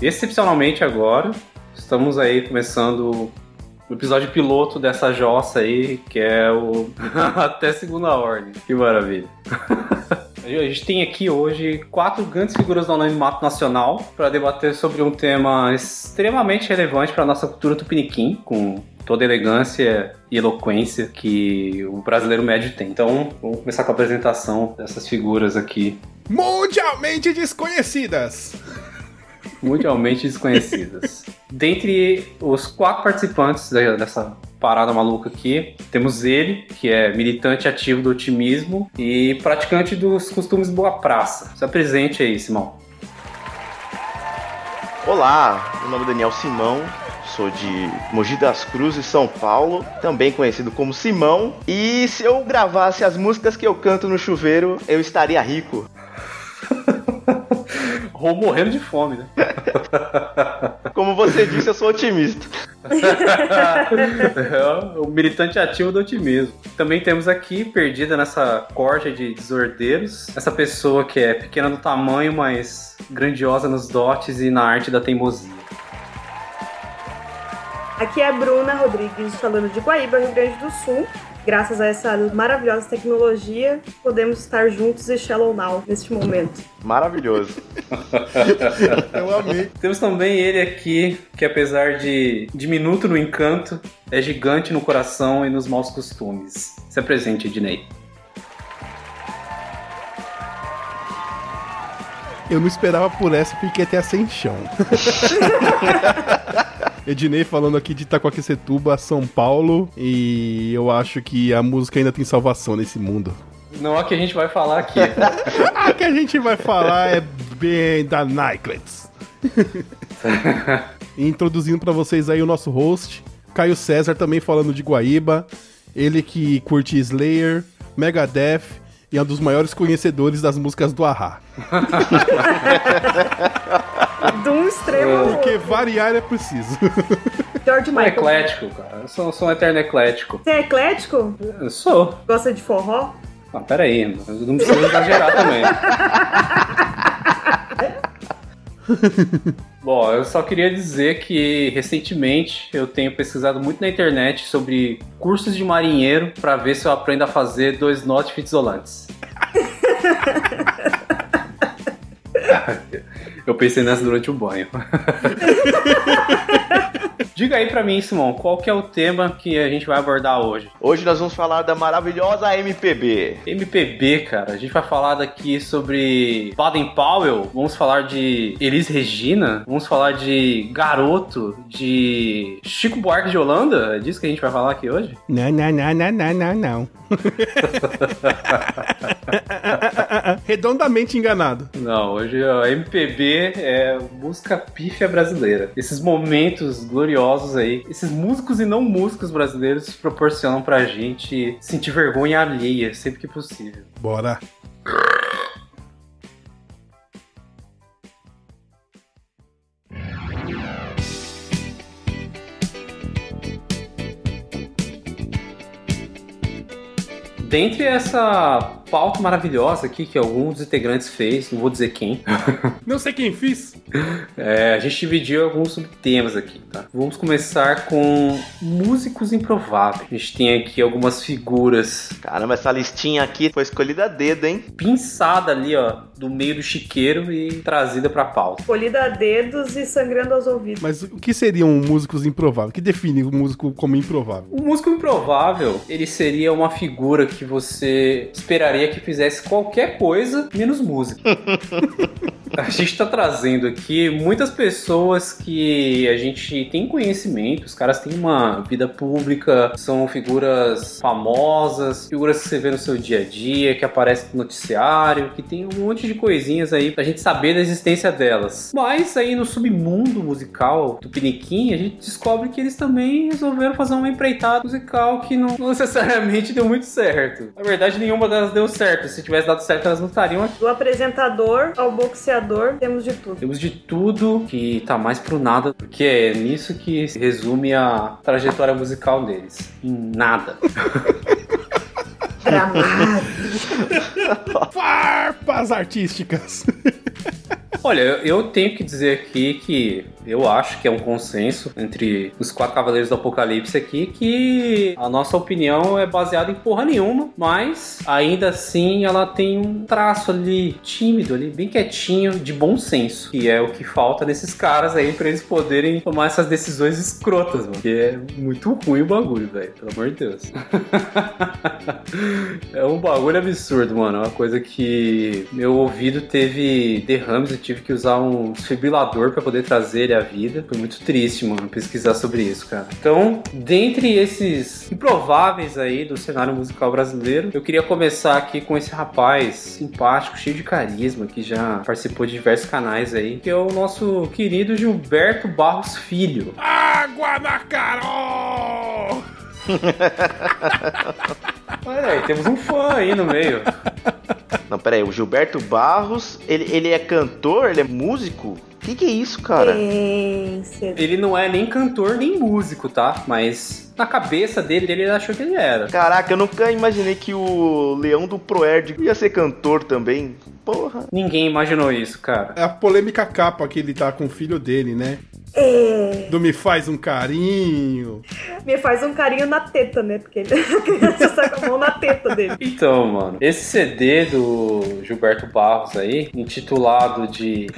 excepcionalmente agora, estamos aí começando o episódio piloto dessa jossa aí, que é o Até Segunda Ordem. Que maravilha. A gente tem aqui hoje quatro grandes figuras do anonimato nacional para debater sobre um tema extremamente relevante para a nossa cultura tupiniquim, com toda a elegância e eloquência que o brasileiro médio tem. Então, vamos começar com a apresentação dessas figuras aqui. Mundialmente desconhecidas! Mundialmente desconhecidas. Dentre os quatro participantes dessa parada maluca aqui, temos ele, que é militante ativo do otimismo e praticante dos costumes boa praça. Se apresente aí, Simão. Olá, meu nome é Daniel Simão, sou de Mogi das Cruzes, São Paulo, também conhecido como Simão. E se eu gravasse as músicas que eu canto no chuveiro, eu estaria rico. Ou morrendo de fome, né? Como você disse, eu sou otimista. é o militante ativo do otimismo. Também temos aqui, perdida nessa corja de desordeiros, essa pessoa que é pequena no tamanho, mas grandiosa nos dotes e na arte da teimosia. Aqui é a Bruna Rodrigues falando de Guaíba, Rio Grande do Sul. Graças a essa maravilhosa tecnologia, podemos estar juntos e Shallow Now neste momento. Maravilhoso. Eu amei. Temos também ele aqui, que apesar de diminuto no encanto, é gigante no coração e nos maus costumes. Se apresente, Ednei. Eu não esperava por essa, fiquei até sem chão. Ednei falando aqui de Itacoaquecetuba, São Paulo, e eu acho que a música ainda tem salvação nesse mundo. Não é que a gente vai falar aqui. a que a gente vai falar é bem da Nyclets. Introduzindo para vocês aí o nosso host, Caio César, também falando de Guaíba, ele que curte Slayer, Megadeth e é um dos maiores conhecedores das músicas do Ahá. De um extremo ao Porque variar é preciso. George Sou Michael. eclético, cara. Eu sou, sou um eterno eclético. Você é eclético? Eu sou. Gosta de forró? Ah, pera aí, não precisa exagerar também. Bom, eu só queria dizer que recentemente eu tenho pesquisado muito na internet sobre cursos de marinheiro para ver se eu aprendo a fazer dois knots isolantes. Eu pensei nessa durante o banho. Diga aí pra mim, Simão, qual que é o tema que a gente vai abordar hoje? Hoje nós vamos falar da maravilhosa MPB. MPB, cara, a gente vai falar daqui sobre Baden Powell, vamos falar de Elis Regina, vamos falar de Garoto, de Chico Buarque de Holanda, é disso que a gente vai falar aqui hoje? Não, não, não, não, não, não, não. Redondamente enganado. Não, hoje a MPB é música pífia brasileira. Esses momentos gloriosos aí, esses músicos e não músicos brasileiros proporcionam pra gente sentir vergonha alheia sempre que possível. Bora. Dentre essa pauta maravilhosa aqui que algum dos integrantes fez, não vou dizer quem, Não sei quem fiz. é, a gente dividiu alguns subtemas aqui, tá? Vamos começar com músicos improváveis. A gente tem aqui algumas figuras Caramba, essa listinha aqui foi escolhida a dedo, hein? pinçada ali, ó, do meio do chiqueiro e trazida pra pauta. Colhida a dedos e sangrando aos ouvidos. Mas o que seriam músicos improváveis? O que define o músico como improvável? O músico improvável, ele seria uma figura que você esperaria que fizesse qualquer coisa menos música. A gente tá trazendo aqui muitas pessoas que a gente tem conhecimento, os caras têm uma vida pública, são figuras famosas, figuras que você vê no seu dia a dia, que aparecem no noticiário, que tem um monte de coisinhas aí pra gente saber da existência delas. Mas aí no submundo musical do Piniquim, a gente descobre que eles também resolveram fazer uma empreitada musical que não não necessariamente deu muito certo. Na verdade, nenhuma delas deu certo. Se tivesse dado certo, elas não estariam aqui. Do apresentador ao boxeador, temos de tudo. Temos de tudo que tá mais pro nada, porque é nisso que se resume a trajetória musical deles. Em nada. Tramado. Farpas artísticas. Olha, eu tenho que dizer aqui que eu acho que é um consenso entre os quatro cavaleiros do Apocalipse aqui que a nossa opinião é baseada em porra nenhuma, mas ainda assim ela tem um traço ali tímido ali, bem quietinho, de bom senso, que é o que falta nesses caras aí para eles poderem tomar essas decisões escrotas, mano. Que é muito ruim o bagulho, velho, pelo amor de Deus. é um bagulho absurdo, mano, é uma coisa que meu ouvido teve derrames, tive que usar um desfibrilador para poder trazer ele à vida. Foi muito triste, mano, pesquisar sobre isso, cara. Então, dentre esses improváveis aí do cenário musical brasileiro, eu queria começar aqui com esse rapaz simpático, cheio de carisma, que já participou de diversos canais aí, que é o nosso querido Gilberto Barros Filho. Água na Carol! Olha aí, temos um fã aí no meio. Não, pera aí, o Gilberto Barros, ele, ele é cantor, ele é músico? O que, que é isso, cara? Ciência. Ele não é nem cantor nem músico, tá? Mas na cabeça dele, ele achou que ele era. Caraca, eu nunca imaginei que o Leão do Proerd ia ser cantor também. Porra. Ninguém imaginou isso, cara. É a polêmica capa que ele tá com o filho dele, né? É. Do Me Faz um Carinho. Me faz um carinho na teta, né? Porque ele, sai com a mão na teta dele. Então, mano, esse CD do Gilberto Barros aí, intitulado de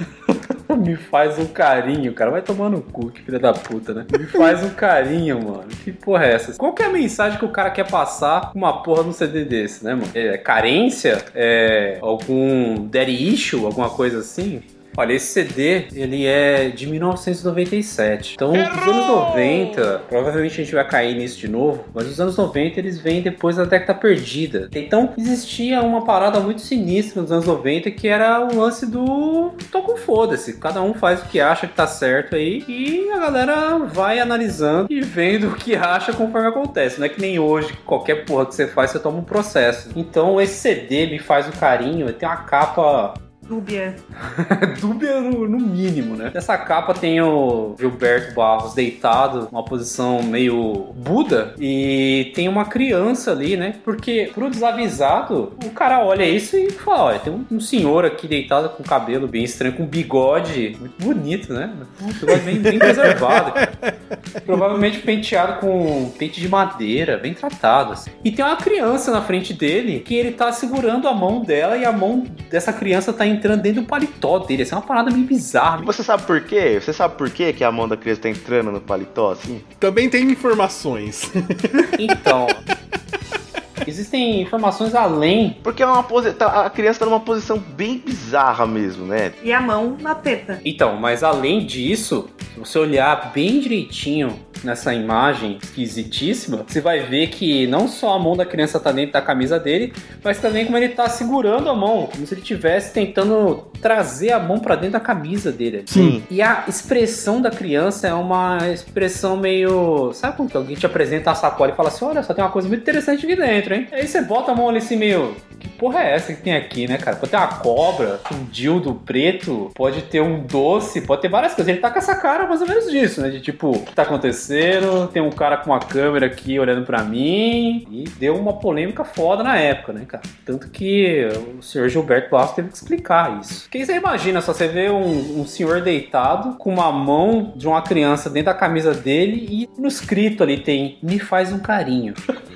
Me faz um carinho, cara. Vai tomar no cu, que filha da puta, né? Me faz um carinho, mano. Que porra é essa? Qual que é a mensagem que o cara quer passar com uma porra num CD desse, né, mano? É carência? É algum daddy issue? Alguma coisa assim? Olha, esse CD, ele é de 1997. Então, os anos 90, provavelmente a gente vai cair nisso de novo, mas os anos 90 eles vêm depois da década perdida. Então, existia uma parada muito sinistra nos anos 90 que era o lance do tô com foda-se. Cada um faz o que acha que tá certo aí e a galera vai analisando e vendo o que acha conforme acontece. Não é que nem hoje, que qualquer porra que você faz, você toma um processo. Então, esse CD me faz o carinho, tem uma capa Dúbia. dúbia no, no mínimo, né? Nessa capa tem o Gilberto Barros deitado, numa posição meio Buda, e tem uma criança ali, né? Porque pro desavisado, o cara olha isso e fala: olha, tem um, um senhor aqui deitado com cabelo bem estranho, com bigode muito bonito, né? Um bigode bem, bem preservado. Provavelmente penteado com pente de madeira, bem tratado. assim. E tem uma criança na frente dele que ele tá segurando a mão dela e a mão dessa criança tá entrando dentro do paletó dele. Essa é uma parada meio bizarra. Você sabe por quê? Você sabe por quê que a mão da criança tá entrando no paletó assim? Também tem informações. Então. Existem informações além. Porque é uma posi... tá- a criança tá numa posição bem bizarra mesmo, né? E a mão na teta. Então, mas além disso, se você olhar bem direitinho nessa imagem esquisitíssima, você vai ver que não só a mão da criança tá dentro da camisa dele, mas também como ele tá segurando a mão, como se ele estivesse tentando trazer a mão pra dentro da camisa dele. Sim. E a expressão da criança é uma expressão meio. Sabe quando que alguém te apresenta a sacola e fala assim: olha, só tem uma coisa muito interessante aqui dentro, hein? Aí você bota a mão ali assim, meio. Que porra é essa que tem aqui, né, cara? Pode ter uma cobra, um dildo preto, pode ter um doce, pode ter várias coisas. Ele tá com essa cara mais ou menos disso, né? De tipo, o que tá acontecendo? Tem um cara com uma câmera aqui olhando pra mim. E deu uma polêmica foda na época, né, cara? Tanto que o senhor Gilberto Barros teve que explicar isso. Porque você imagina só, você vê um, um senhor deitado com uma mão de uma criança dentro da camisa dele e no escrito ali tem Me faz um carinho.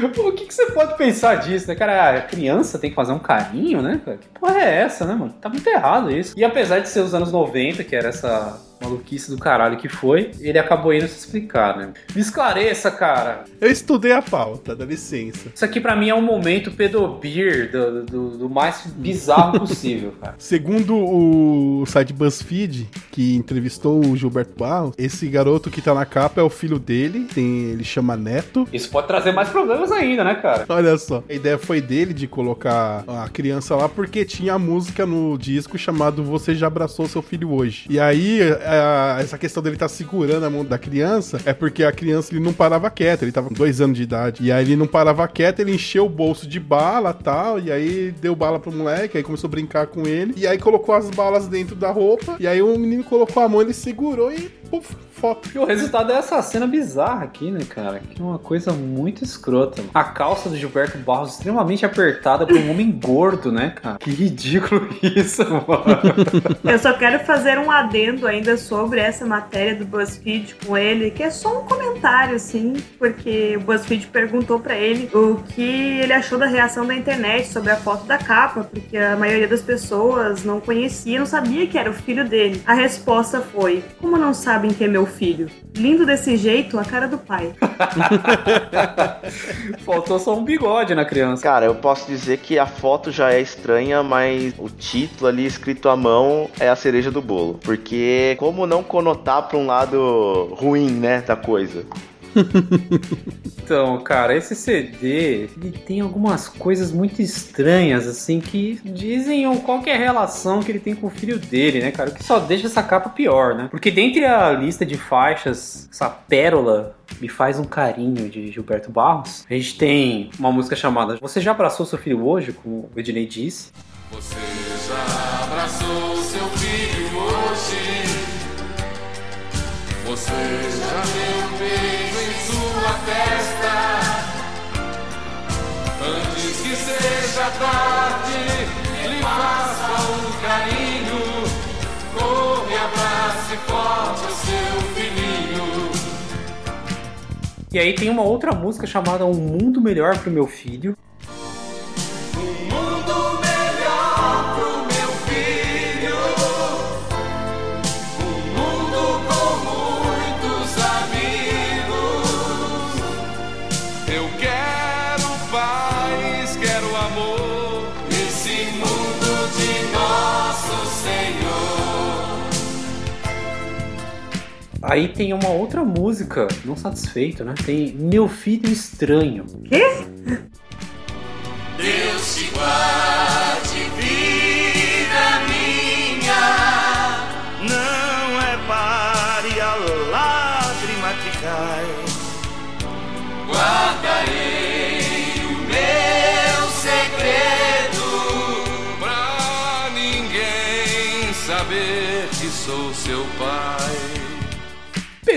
O que, que você pode pensar disso, né, cara? A criança tem que fazer um carinho, né, cara? Que porra é essa, né, mano? Tá muito errado isso. E apesar de ser os anos 90, que era essa maluquice do caralho que foi, ele acabou indo se explicar, né? Me esclareça, cara. Eu estudei a pauta, dá licença. Isso aqui pra mim é um momento pedobir do, do, do mais bizarro possível, cara. Segundo o site BuzzFeed, que entrevistou o Gilberto Barros, esse garoto que tá na capa é o filho dele, tem, ele chama Neto. Isso pode trazer mais problemas ainda, né, cara? Olha só, a ideia foi dele de colocar a criança lá porque tinha a música no disco chamado Você Já Abraçou Seu Filho Hoje. E aí, a- essa questão dele estar segurando a mão da criança é porque a criança ele não parava quieto, ele tava com dois anos de idade. E aí ele não parava quieto, ele encheu o bolso de bala tal, e aí deu bala pro moleque, aí começou a brincar com ele, e aí colocou as balas dentro da roupa, e aí o menino colocou a mão, ele segurou e puf, foto. E o resultado é essa cena bizarra aqui, né, cara? Que é uma coisa muito escrota. A calça do Gilberto Barros extremamente apertada por um homem gordo, né, cara? Que ridículo isso, mano. Eu só quero fazer um adendo ainda sobre essa matéria do BuzzFeed com ele, que é só um comentário, assim, porque o BuzzFeed perguntou para ele o que ele achou da reação da internet sobre a foto da capa, porque a maioria das pessoas não conhecia, não sabia que era o filho dele. A resposta foi: Como não sabem que é meu filho? Lindo desse jeito, a cara do pai. Faltou só um bigode na criança. Cara, eu posso dizer que a foto já é estranha, mas o título ali escrito à mão é a cereja do bolo. Porque como não conotar pra um lado ruim, né, da coisa? Então, cara, esse CD, ele tem algumas coisas muito estranhas, assim, que dizem qual que é a relação que ele tem com o filho dele, né, cara? O que só deixa essa capa pior, né? Porque dentre a lista de faixas, essa pérola me faz um carinho de Gilberto Barros, a gente tem uma música chamada Você já abraçou seu filho hoje, como o Ednei disse. Você já abraçou seu filho hoje? Você já deu um beijo em sua testa? Antes que seja tarde, lhe faça um carinho. Corre, abrace forte o seu filhinho. E aí tem uma outra música chamada Um Mundo Melhor pro Meu Filho. Aí tem uma outra música, não satisfeito, né? Tem Meu Filho Estranho. Quê?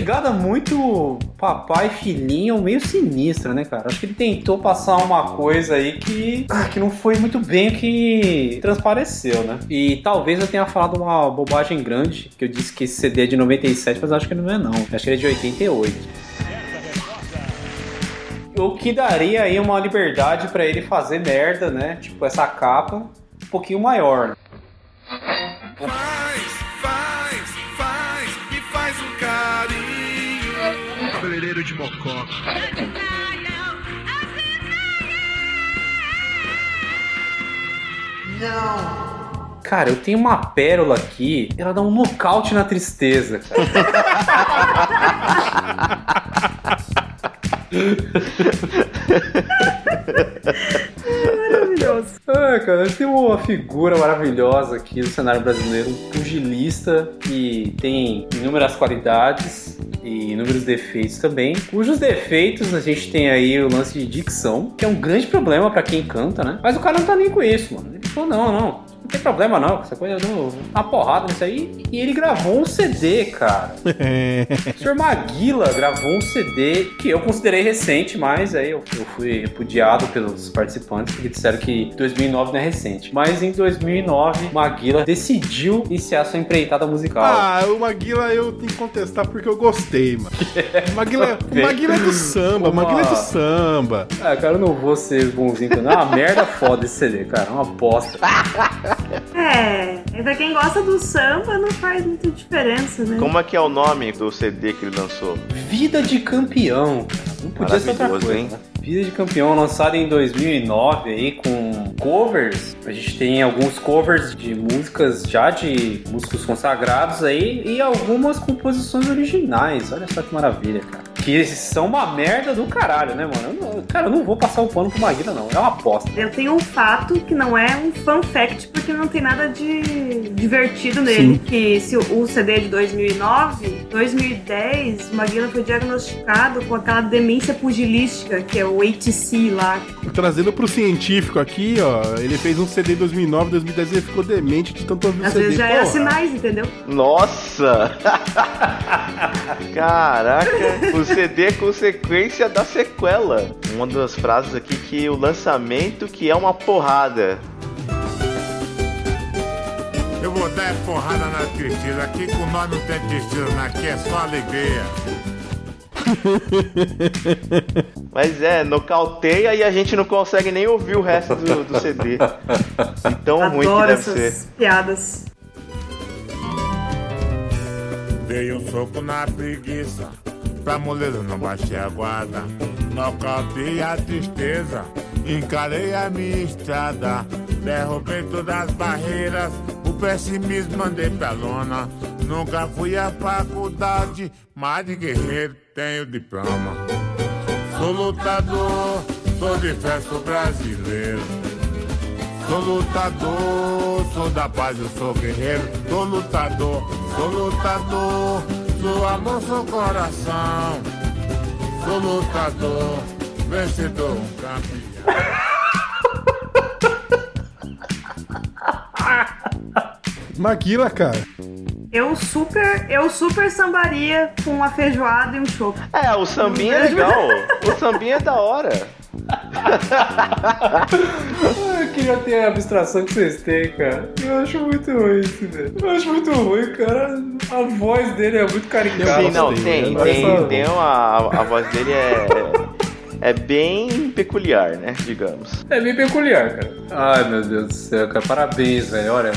Pegada muito papai filhinho, meio sinistra, né, cara? Acho que ele tentou passar uma coisa aí que, ah, que não foi muito bem que transpareceu, né? E talvez eu tenha falado uma bobagem grande, que eu disse que esse CD é de 97, mas acho que não é não. Acho que ele é de 88. O que daria aí uma liberdade pra ele fazer merda, né? Tipo essa capa um pouquinho maior. De mocó. Cara, eu tenho uma pérola aqui, ela dá um nocaute na tristeza, cara. Maravilhoso. Ah, cara, tem uma figura maravilhosa aqui do cenário brasileiro, um pugilista que tem inúmeras qualidades e inúmeros defeitos também. Cujos defeitos a gente tem aí o lance de dicção, que é um grande problema pra quem canta, né? Mas o cara não tá nem com isso, mano. Ele falou: não, não. Tem problema não, essa coisa do. Uma porrada nisso aí. E ele gravou um CD, cara. O Sr. Maguila gravou um CD que eu considerei recente, mas aí eu, eu fui repudiado pelos participantes porque disseram que 2009 não é recente. Mas em 2009, Maguila decidiu iniciar sua empreitada musical. Ah, o Maguila eu tenho que contestar porque eu gostei, mano. Maguila, Maguila é do samba, o Maguila é do samba. Ah, cara, eu não vou ser bonzinho, não. É uma merda foda esse CD, cara. É uma bosta. É, e pra quem gosta do samba não faz muita diferença, né? Como é que é o nome do CD que ele lançou? Vida de campeão. cara. Não podia ser outra coisa, hein? né? Vida de campeão lançado em 2009 aí com covers. A gente tem alguns covers de músicas já de músicos consagrados aí e algumas composições originais. Olha só que maravilha, cara. Que são uma merda do caralho, né, mano? Eu não- cara, eu não vou passar o pano pro Maguila, não. É uma aposta. Eu tenho um fato que não é um fun fact, porque não tem nada de divertido nele. Que se o CD é de 2009, 2010, o Maguila foi diagnosticado com aquela demência pugilística, que é o ATC lá. Trazendo pro científico aqui, ó, ele fez um CD em 2009, 2010 ele ficou demente de tanto ouvir o Às CD. vezes já era Porra. sinais, entendeu? Nossa! Caraca, o CD é consequência da sequela. Uma das frases aqui que o lançamento que é uma porrada. Eu vou dar porrada na tristeza. Aqui com nós não tem tristeza, né? aqui é só alegria. Mas é, nocauteia e a gente não consegue nem ouvir o resto do, do CD. Então ruim que Adoro deve essas ser. piadas. Dei um soco na preguiça, pra moleza não baixei a guarda. Nocautei a tristeza, encarei a minha estrada. Derrubei todas as barreiras, o pessimismo mandei pra lona. Nunca fui à faculdade, mas de guerreiro tenho diploma. Sou lutador, sou de sou brasileiro. Sou lutador, sou da paz, eu sou guerreiro. Sou lutador, sou lutador, sou amor, sou coração. Sou lutador, vencedor, campeão. Maguila, cara. Eu super, eu super sambaria com uma feijoada e um chopp. É, o sambinha é legal. O sambinha é da hora. Eu queria ter a abstração que vocês têm, cara. Eu acho muito ruim isso, velho. Eu acho muito ruim, cara. A voz dele é muito caricata. Sim, não, tem, né? tem, Essa- tem uma, a voz dele é, é bem peculiar, né, digamos. É bem peculiar, cara. Ai, meu Deus do céu, cara. Parabéns, velho. Olha,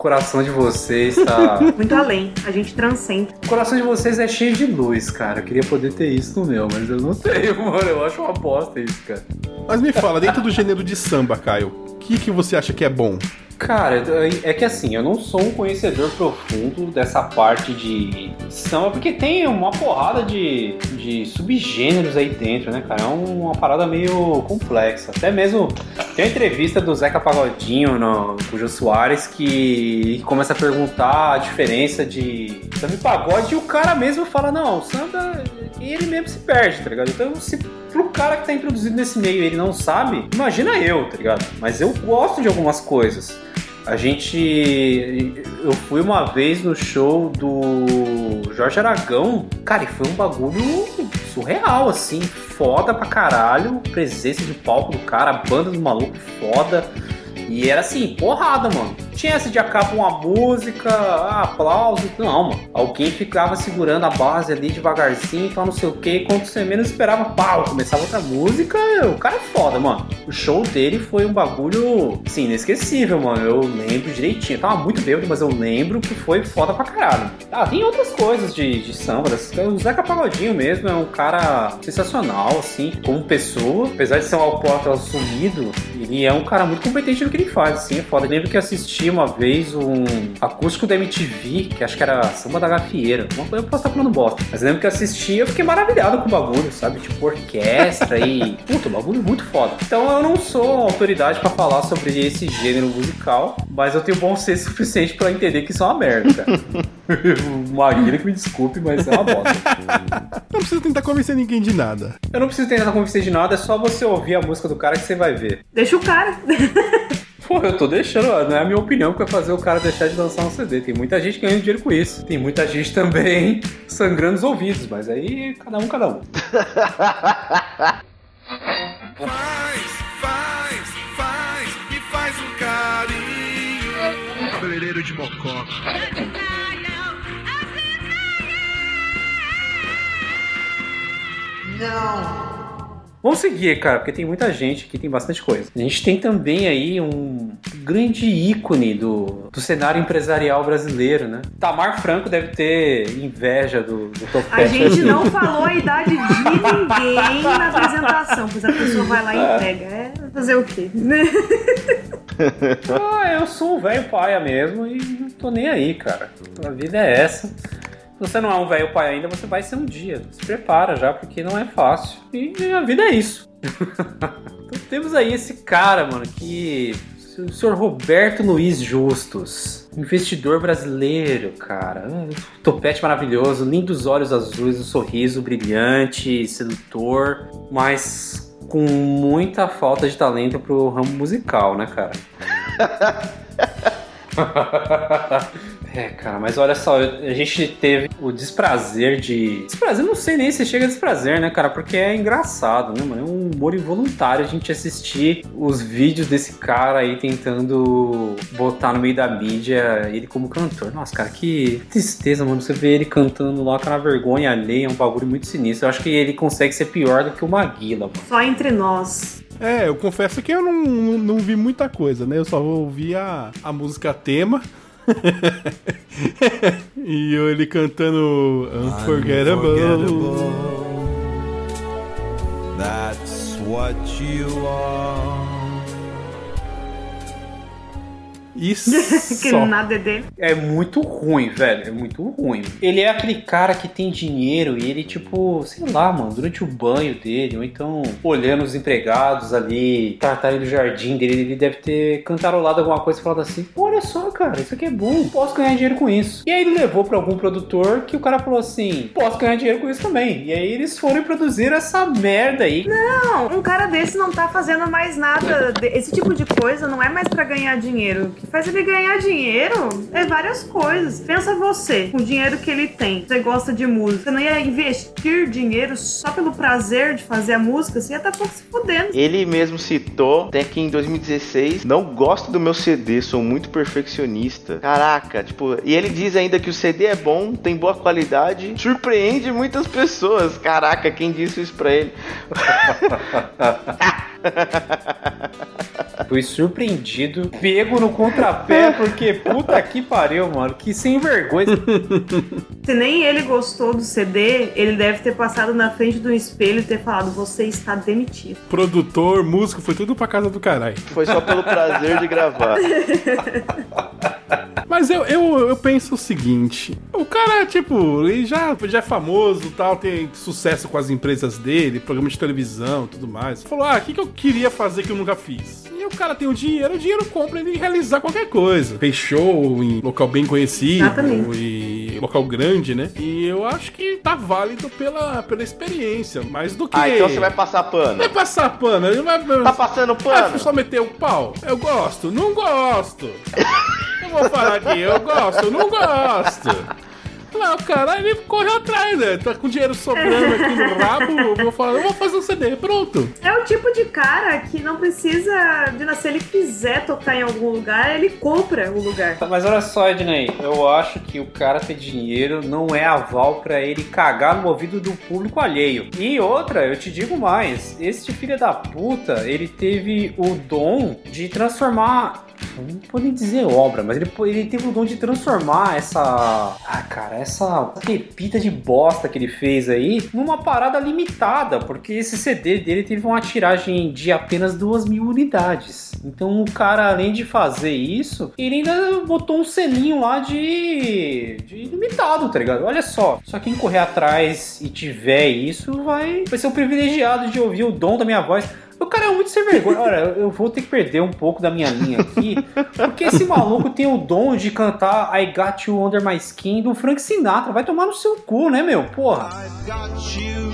coração de vocês tá. Muito além. A gente transcende. o coração de vocês é cheio de luz, cara. Eu queria poder ter isso no meu, mas eu não tenho, mano. Eu acho uma bosta isso, cara. Mas me fala, dentro do gênero de samba, Caio, que, que você acha que é bom? Cara, é que assim, eu não sou um conhecedor profundo dessa parte de samba, porque tem uma porrada de, de subgêneros aí dentro, né, cara? É uma parada meio complexa. Até mesmo tem uma entrevista do Zeca Pagodinho no, com o Jô Soares que começa a perguntar a diferença de samba e pagode e o cara mesmo fala, não, o samba, ele mesmo se perde, tá ligado? Então, se pro cara que tá introduzido nesse meio ele não sabe, imagina eu, tá ligado? Mas eu gosto de algumas coisas. A gente. Eu fui uma vez no show do Jorge Aragão. Cara, e foi um bagulho surreal, assim. Foda pra caralho. Presença de palco do cara, banda do maluco foda. E era assim, porrada, mano. Tinha essa de acaba uma música, aplauso. Não, mano. Alguém ficava segurando a base ali devagarzinho tal, não sei o que. Quando você menos esperava, pau, começava outra música. O cara é foda, mano. O show dele foi um bagulho, assim, inesquecível, mano. Eu lembro direitinho. Eu tava muito bêbado, mas eu lembro que foi foda pra caralho. Ah, tem outras coisas de, de samba. O Zeca Pagodinho mesmo é um cara sensacional, assim, como pessoa. Apesar de ser um alcoólatra sumido, ele é um cara muito competente no que ele faz, assim, é foda. Eu lembro que eu assisti uma vez um acústico da MTV, que acho que era Samba da Gafieira. Uma coisa eu posso estar falando bosta. Mas eu lembro que eu assisti e eu fiquei maravilhado com o bagulho, sabe? Tipo, orquestra e. Puta, um bagulho muito foda. Então eu não sou autoridade pra falar sobre esse gênero musical, mas eu tenho bom senso suficiente pra entender que isso é uma merda, cara. o Maguila que me desculpe, mas é uma bosta. Não precisa tentar convencer ninguém de nada. Eu não preciso tentar convencer de nada, é só você ouvir a música do cara que você vai ver. Deixa o cara. Pô, eu tô deixando, não é a minha opinião que vai fazer o cara deixar de lançar um CD. Tem muita gente ganhando dinheiro com isso. Tem muita gente também sangrando os ouvidos, mas aí cada um, cada um. Faz, faz, faz, me faz um carinho. Cabeleireiro de mococa. Vamos seguir, cara, porque tem muita gente aqui, tem bastante coisa. A gente tem também aí um grande ícone do, do cenário empresarial brasileiro, né? Tamar Franco deve ter inveja do, do A Topete. gente não falou a idade de ninguém na apresentação, pois a pessoa vai lá e entrega. É fazer o quê? Ah, eu sou um velho paia mesmo e não tô nem aí, cara. A vida é essa. Se você não é um velho pai ainda, você vai ser um dia. Se prepara já, porque não é fácil. E a vida é isso. então temos aí esse cara, mano, que. O senhor Roberto Luiz Justus. Investidor brasileiro, cara. Um topete maravilhoso, lindos olhos azuis, um sorriso brilhante, sedutor, mas com muita falta de talento pro ramo musical, né, cara? É, cara, mas olha só, a gente teve o desprazer de. Desprazer, não sei nem se chega a desprazer, né, cara? Porque é engraçado, né, mano? É um humor involuntário a gente assistir os vídeos desse cara aí tentando botar no meio da mídia ele como cantor. Nossa, cara, que tristeza, mano. Você vê ele cantando lá com a vergonha alheia, é um bagulho muito sinistro. Eu acho que ele consegue ser pior do que o Maguila, mano. Só entre nós. É, eu confesso que eu não, não, não vi muita coisa, né? Eu só ouvi a, a música tema. e ele cantando Unforgettable. That's what you are. Isso. que só. nada é dele. É muito ruim, velho. É muito ruim. Ele é aquele cara que tem dinheiro e ele, tipo, sei lá, mano, durante o banho dele, ou então olhando os empregados ali, tratarem do jardim dele, ele deve ter cantarolado alguma coisa e falado assim: "Pô, olha só, cara, isso aqui é bom, posso ganhar dinheiro com isso. E aí ele levou pra algum produtor que o cara falou assim: posso ganhar dinheiro com isso também. E aí eles foram produzir essa merda aí. Não, um cara desse não tá fazendo mais nada. Esse tipo de coisa não é mais pra ganhar dinheiro. Que faz ele ganhar dinheiro é várias coisas. Pensa você, com o dinheiro que ele tem. Você gosta de música. Você não ia investir dinheiro só pelo prazer de fazer a música? Você ia estar pouco se fudendo. Ele mesmo citou até que em 2016 não gosto do meu CD, sou muito perfeccionista. Caraca, tipo, e ele diz ainda que o CD é bom, tem boa qualidade, surpreende muitas pessoas. Caraca, quem disse isso pra ele? Fui surpreendido, pego no contrapé, porque puta que pariu, mano. Que sem vergonha. Se nem ele gostou do CD, ele deve ter passado na frente do espelho e ter falado: Você está demitido. Produtor, músico, foi tudo pra casa do caralho. Foi só pelo prazer de gravar. Mas eu, eu, eu penso o seguinte: o cara, tipo, ele já, já é famoso tal, tem sucesso com as empresas dele, programa de televisão tudo mais. Falou: ah, o que, que eu queria fazer que eu nunca fiz? E o cara tem o dinheiro, o dinheiro compra ele realizar qualquer coisa. Fez show em local bem conhecido Exatamente. e local grande, né? E eu acho que tá válido pela, pela experiência, mais do que. Ah, então você vai passar pano. Vai passar pano, ele vai. Tá passando Vai pano? só meter o pau? Eu gosto, não gosto. Eu vou falar aqui, eu gosto, não gosto. Não, cara, ele correu atrás, né? Tá com dinheiro sobrando aqui no rabo. Eu vou, falar, eu vou fazer um CD, pronto. É o tipo de cara que não precisa de nascer. Se ele quiser tocar em algum lugar, ele compra o lugar. Mas olha só, Ednei, eu acho que o cara ter dinheiro não é aval pra ele cagar no ouvido do público alheio. E outra, eu te digo mais, este filho da puta, ele teve o dom de transformar. Não vou nem dizer obra, mas ele, ele teve o dom de transformar essa. Ah, cara, essa pepita de bosta que ele fez aí numa parada limitada, porque esse CD dele teve uma tiragem de apenas duas mil unidades. Então o cara, além de fazer isso, ele ainda botou um selinho lá de, de limitado, tá ligado? Olha só, só quem correr atrás e tiver isso vai, vai ser o privilegiado de ouvir o dom da minha voz. O cara é muito sem vergonha. Olha, eu vou ter que perder um pouco da minha linha aqui, porque esse maluco tem o dom de cantar I Got You Under My Skin do Frank Sinatra. Vai tomar no seu cu, né, meu? Porra. I've got you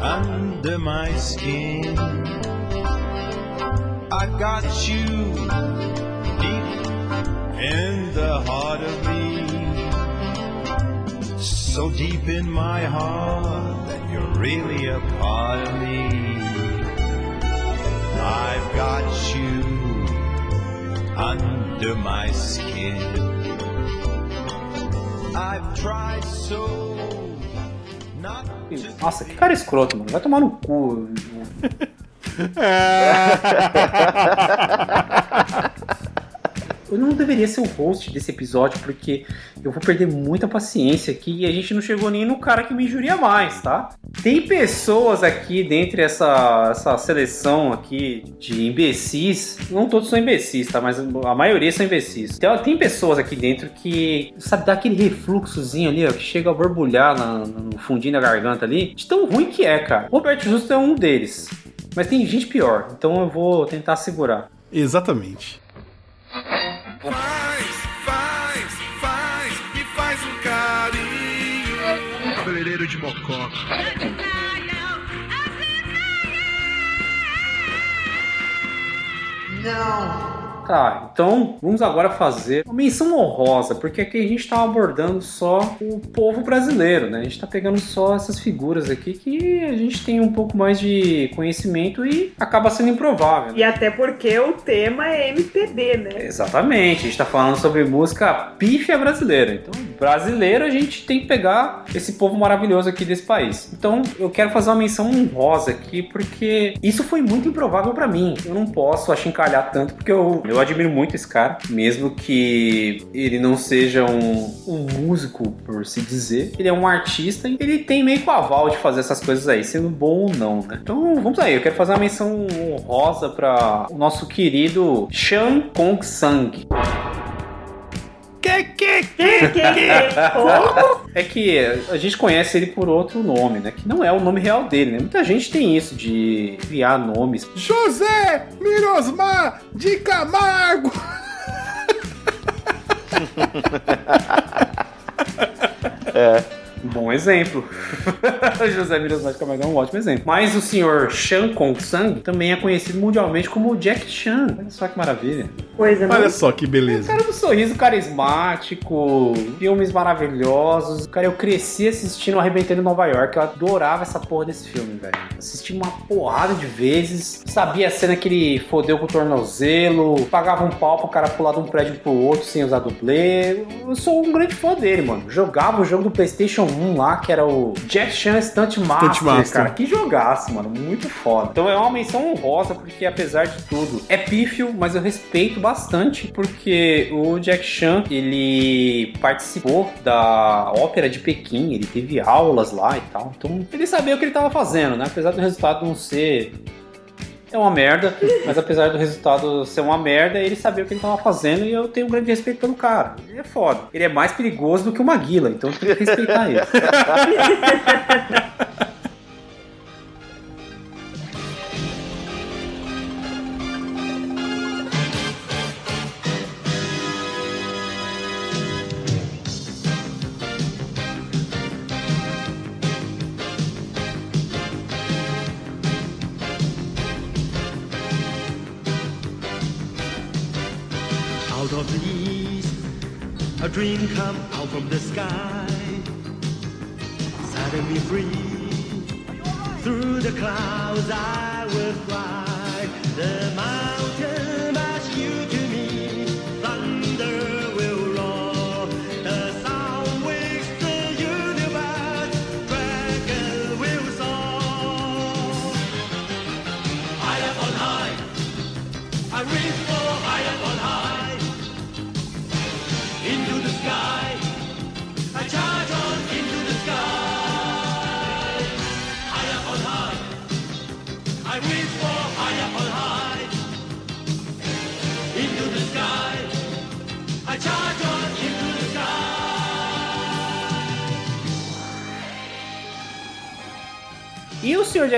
under my skin. I've got you deep in the heart of me. So deep in my heart that you're really a part of me. I've got you under my skin. I've tried so not to Nossa, que cara escroto, mano. Vai tomar no cu. Eu não deveria ser o host desse episódio, porque eu vou perder muita paciência aqui e a gente não chegou nem no cara que me injuria mais, tá? Tem pessoas aqui dentre essa, essa seleção aqui de imbecis, não todos são imbecis, tá? Mas a maioria são imbecis. Tem, tem pessoas aqui dentro que, sabe, dá aquele refluxozinho ali, ó, que chega a borbulhar na- no fundinho da garganta ali, de tão ruim que é, cara. Roberto Justo é um deles. Mas tem gente pior, então eu vou tentar segurar. Exatamente. Faz, faz, faz, e faz um carinho. Cabeleireiro de mocó. Não. Tá, então vamos agora fazer uma menção honrosa, porque aqui a gente tá abordando só o povo brasileiro, né? A gente tá pegando só essas figuras aqui que a gente tem um pouco mais de conhecimento e acaba sendo improvável. né? E até porque o tema é MPB, né? Exatamente, a gente tá falando sobre música pífia brasileira. Então, brasileiro, a gente tem que pegar esse povo maravilhoso aqui desse país. Então, eu quero fazer uma menção honrosa aqui, porque isso foi muito improvável pra mim. Eu não posso achincalhar tanto, porque eu, eu admiro muito esse cara, mesmo que ele não seja um, um músico, por se dizer. Ele é um artista e ele tem meio que o aval de fazer essas coisas aí, sendo bom ou não, né? Então, vamos aí, eu quero fazer uma menção honrosa para o nosso querido Chan Kong Sang. Que, que? Como? É que a gente conhece ele por outro nome, né? Que não é o nome real dele, né? Muita gente tem isso de criar nomes. José Mirosmar de Camargo. Um bom exemplo. José de Camargo é um ótimo exemplo. Mas o senhor Chan Kong Sang também é conhecido mundialmente como Jack Chan. Olha só que maravilha. Coisa, né? Olha só que beleza. Cara do sorriso carismático, filmes maravilhosos. Cara, eu cresci assistindo Arrebentando em Nova York. Eu adorava essa porra desse filme, velho. Assisti uma porrada de vezes. Sabia a cena que ele fodeu com o tornozelo. Pagava um pau pro cara pular de um prédio pro outro sem usar dublê. Eu sou um grande fã dele, mano. Jogava o jogo do PlayStation 1 lá, que era o Jack Chan Stunt Master, Master. cara. Que jogaço, mano. Muito foda. Então é uma menção honrosa, porque apesar de tudo, é pífio, mas eu respeito bastante, porque o Jack Chan, ele participou da ópera de Pequim, ele teve aulas lá e tal. Então ele sabia o que ele tava fazendo, né? Apesar do resultado não ser. É uma merda, mas apesar do resultado ser uma merda, ele sabia o que ele tava fazendo e eu tenho um grande respeito pelo cara. Ele é foda. Ele é mais perigoso do que o Maguila, então tenho que respeitar ele.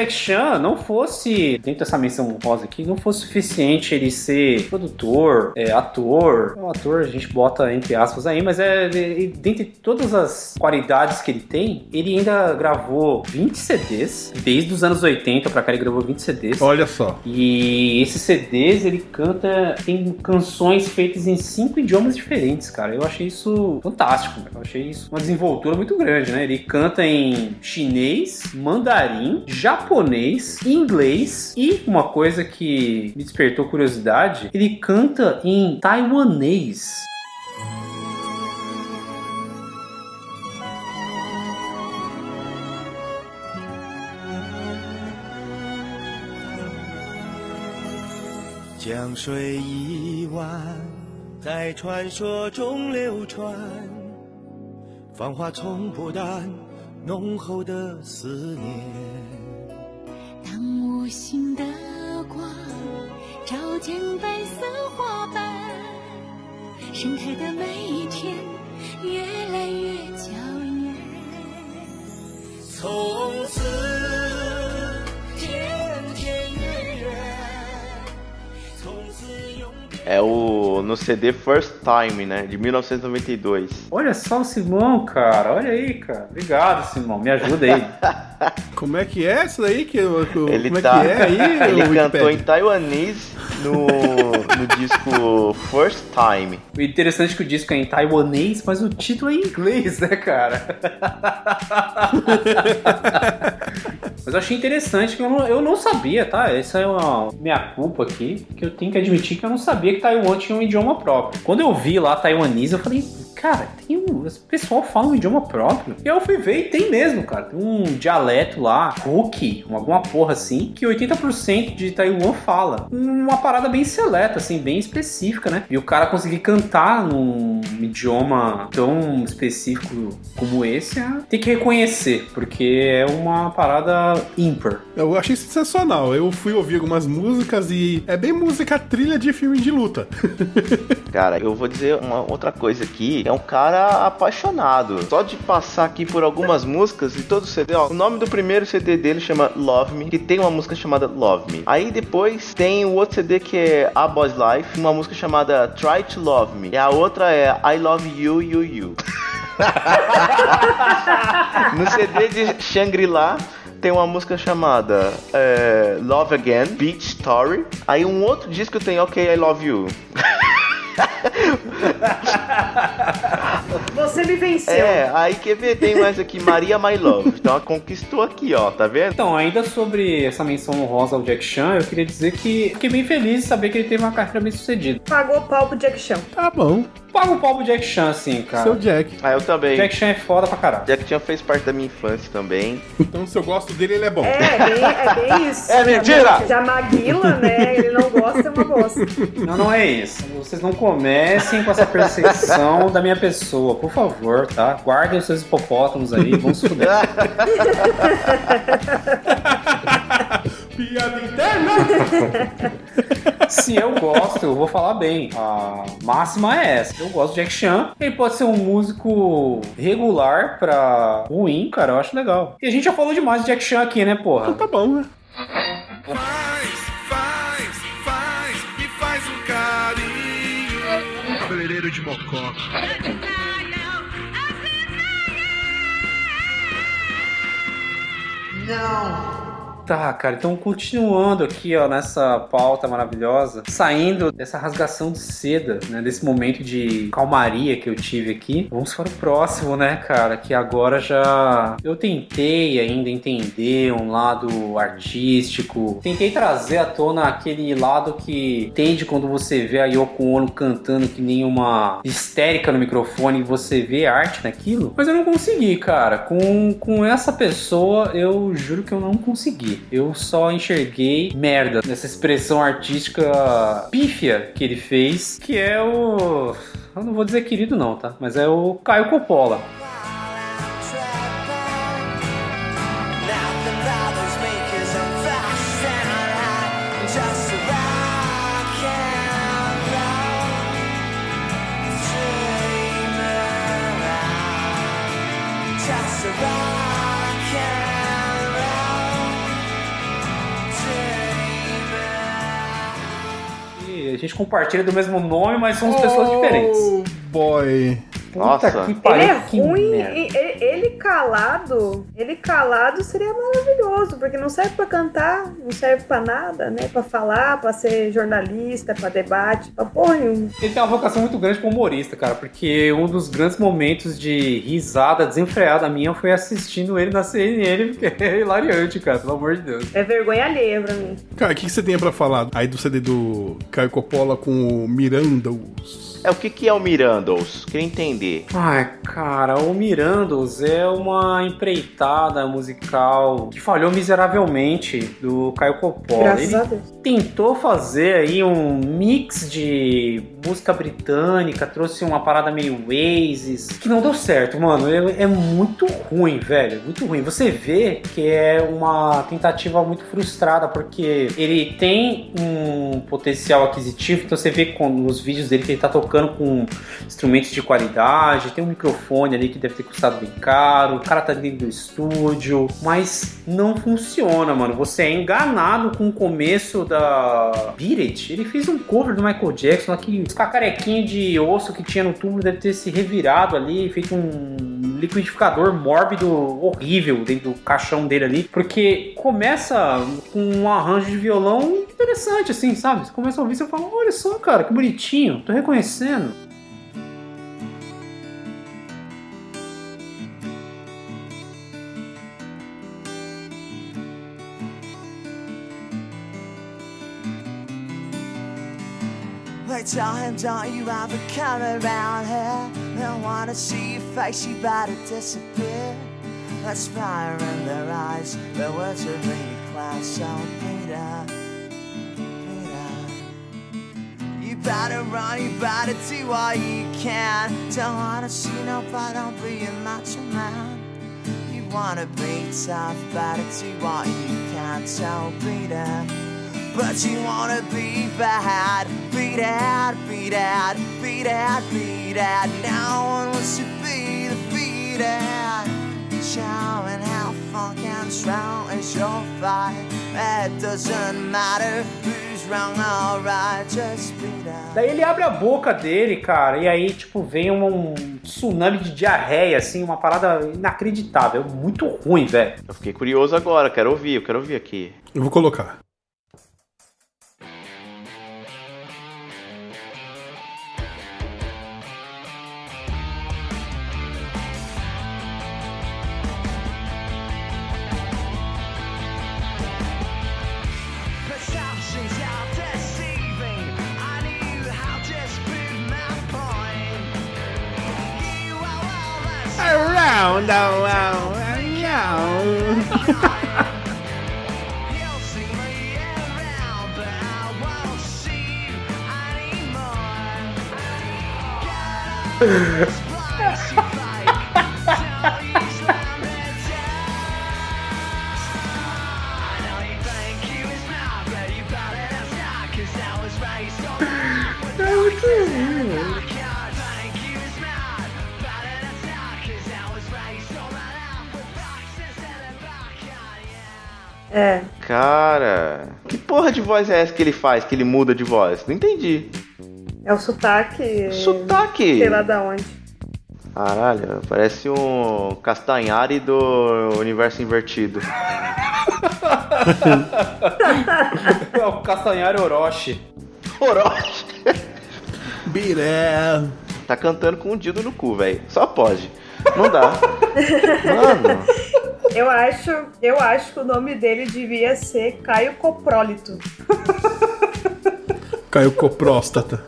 Jack Chan não fosse, dentro dessa menção rosa aqui, não fosse suficiente ele ser produtor, é, ator. O ator a gente bota entre aspas aí, mas é, é dentre todas as qualidades que ele tem, ele ainda gravou 20 CDs. Desde os anos 80 pra cá ele gravou 20 CDs. Olha só. E esses CDs ele canta, tem canções feitas em cinco idiomas diferentes, cara. Eu achei isso fantástico, eu achei isso uma desenvoltura muito grande, né? Ele canta em chinês, mandarim, japonês, inglês e uma coisa que me despertou curiosidade, ele canta em taiwanês. “当无形的光照见白色花瓣，盛开的每一天越来越娇艳。从此天天月月，从此永别。 É o no CD First Time, né? De 1992. Olha só o Simão, cara. Olha aí, cara. Obrigado, Simão. Me ajuda aí. Como é que é isso daí? Que, Ele como tá. é que é aí? ele cantou em taiwanês no, no disco First Time. O interessante é que o disco é em taiwanês, mas o título é em inglês, né, cara? mas eu achei interessante que eu não, eu não sabia, tá? Essa é uma minha culpa aqui, que eu tenho que admitir que eu não sabia que Taiwan tinha um idioma próprio. Quando eu vi lá taiwanês, eu falei, cara, tem um, esse pessoal fala um idioma próprio. E eu fui ver e tem mesmo, cara. Tem um dialeto lá, Hook, alguma porra assim, que 80% de Taiwan fala. Uma parada bem seleta, assim, bem específica, né? E o cara conseguir cantar num idioma tão específico como esse, é- tem que reconhecer, porque é uma parada ímpar. Eu achei sensacional. Eu fui ouvir algumas músicas e é bem música trilha de filme de luta. Cara, eu vou dizer uma outra coisa aqui. É um cara apaixonado. Só de passar aqui por algumas músicas e todo o CD, ó. O nome do primeiro CD dele chama Love Me, que tem uma música chamada Love Me. Aí depois tem o outro CD que é A Boy's Life, uma música chamada Try to Love Me. E a outra é I Love You, You, You. no CD de Shangri-La tem uma música chamada é, Love Again, Beach Story. Aí um outro disco tem Ok, I Love You. Você me venceu. É, aí quer ver, tem mais aqui, Maria My Love. Então ela conquistou aqui, ó, tá vendo? Então, ainda sobre essa menção honrosa ao Jack Chan, eu queria dizer que fiquei bem feliz de saber que ele teve uma carreira bem sucedida. Pagou pau pro Jack Chan. Tá bom. Paga o pau pro Jack Chan, assim, cara. Seu Jack. Ah, eu também. Jack Chan é foda pra caralho. Jack Chan fez parte da minha infância também. Então, se eu gosto dele, ele é bom. É, bem, é bem isso. É mentira! Já Maguila, né? Ele não gosta, é uma bosta. Não, não é isso. Vocês não comecem com essa percepção da minha pessoa, por favor, tá? Guardem os seus hipopótamos aí, vamos se fuder. Piada interna! Se eu gosto, eu vou falar bem. A máxima é essa. Eu gosto de Jack Chan. Ele pode ser um músico regular pra ruim, cara. Eu acho legal. E a gente já falou demais de Jack Chan aqui, né, porra? Tá bom, né? Faz, de mococa. Tá, cara, então continuando aqui, ó, nessa pauta maravilhosa, saindo dessa rasgação de seda, né, desse momento de calmaria que eu tive aqui, vamos para o próximo, né, cara, que agora já eu tentei ainda entender um lado artístico, tentei trazer à tona aquele lado que tende quando você vê a Yoko Ono cantando que nem uma histérica no microfone e você vê arte naquilo, mas eu não consegui, cara, com, com essa pessoa eu juro que eu não consegui. Eu só enxerguei merda nessa expressão artística pífia que ele fez, que é o. Eu não vou dizer querido, não, tá? Mas é o Caio Coppola. Gente compartilha do mesmo nome, mas somos pessoas diferentes. Oh, Puta Nossa. que Ele pariu. é que ruim, merda. e- e- ele calado, ele calado seria maravilhoso, porque não serve pra cantar, não serve pra nada, né? Pra falar, pra ser jornalista, pra debate, pra porra nenhuma. Ele tem uma vocação muito grande como humorista, cara, porque um dos grandes momentos de risada desenfreada minha foi assistindo ele na CNN, porque é hilariante, cara, pelo amor de Deus. É vergonha alheia pra mim. Cara, o que, que você tem pra falar aí do CD do Caio Coppola com o Mirandos? É, o que que é o Mirandos? Queria entender. Ai, cara, o Mirandos é uma empreitada musical que falhou miseravelmente do Caio Coppola. Graças Ele a Deus. tentou fazer aí um mix de música britânica, trouxe uma parada meio Oasis, que não deu certo, mano. É, é muito ruim, velho, muito ruim. Você vê que é uma tentativa muito frustrada, porque ele tem um potencial aquisitivo, então você vê nos vídeos dele que ele tá tocando com instrumentos de qualidade, tem um microfone ali que deve ter custado bem caro, o cara tá dentro do estúdio, mas não funciona, mano. Você é enganado com o começo da Beat It. Ele fez um cover do Michael Jackson lá que os cacarequinhos de osso que tinha no túmulo deve ter se revirado ali, feito um liquidificador mórbido horrível dentro do caixão dele ali, porque começa com um arranjo de violão interessante, assim, sabe? Você começa a ouvir e fala, olha só, cara, que bonitinho, tô reconhecendo. They tell him, don't you ever come around here. Don't wanna see your face, you better disappear. That's fire in their eyes, the words are really class, so Peter, Peter. You better run, you better do what you can. Don't wanna see nobody, don't be a macho man. You wanna be tough, better do what you can, so Peter. But you wanna be bad, be that, be that, be that, be that. No one wants to be defeated. Showing how fucking strong is your fight. It doesn't matter who's wrong or right, just be that. Daí ele abre a boca dele, cara, e aí, tipo, vem um, um tsunami de diarreia, assim, uma parada inacreditável. Muito ruim, velho. Eu fiquei curioso agora, quero ouvir, eu quero ouvir aqui. Eu vou colocar. Oh uh, no, É. Cara, que porra de voz é essa que ele faz, que ele muda de voz? Não entendi. É o sotaque. Sotaque! Sei lá da onde. Caralho, parece um Castanhari do universo invertido. É o Castanhari Orochi. Orochi! Biré. Tá cantando com um dildo no cu, velho. Só pode. Não dá. Mano, Eu acho, eu acho que o nome dele devia ser Caio Coprólito. Caiu com próstata.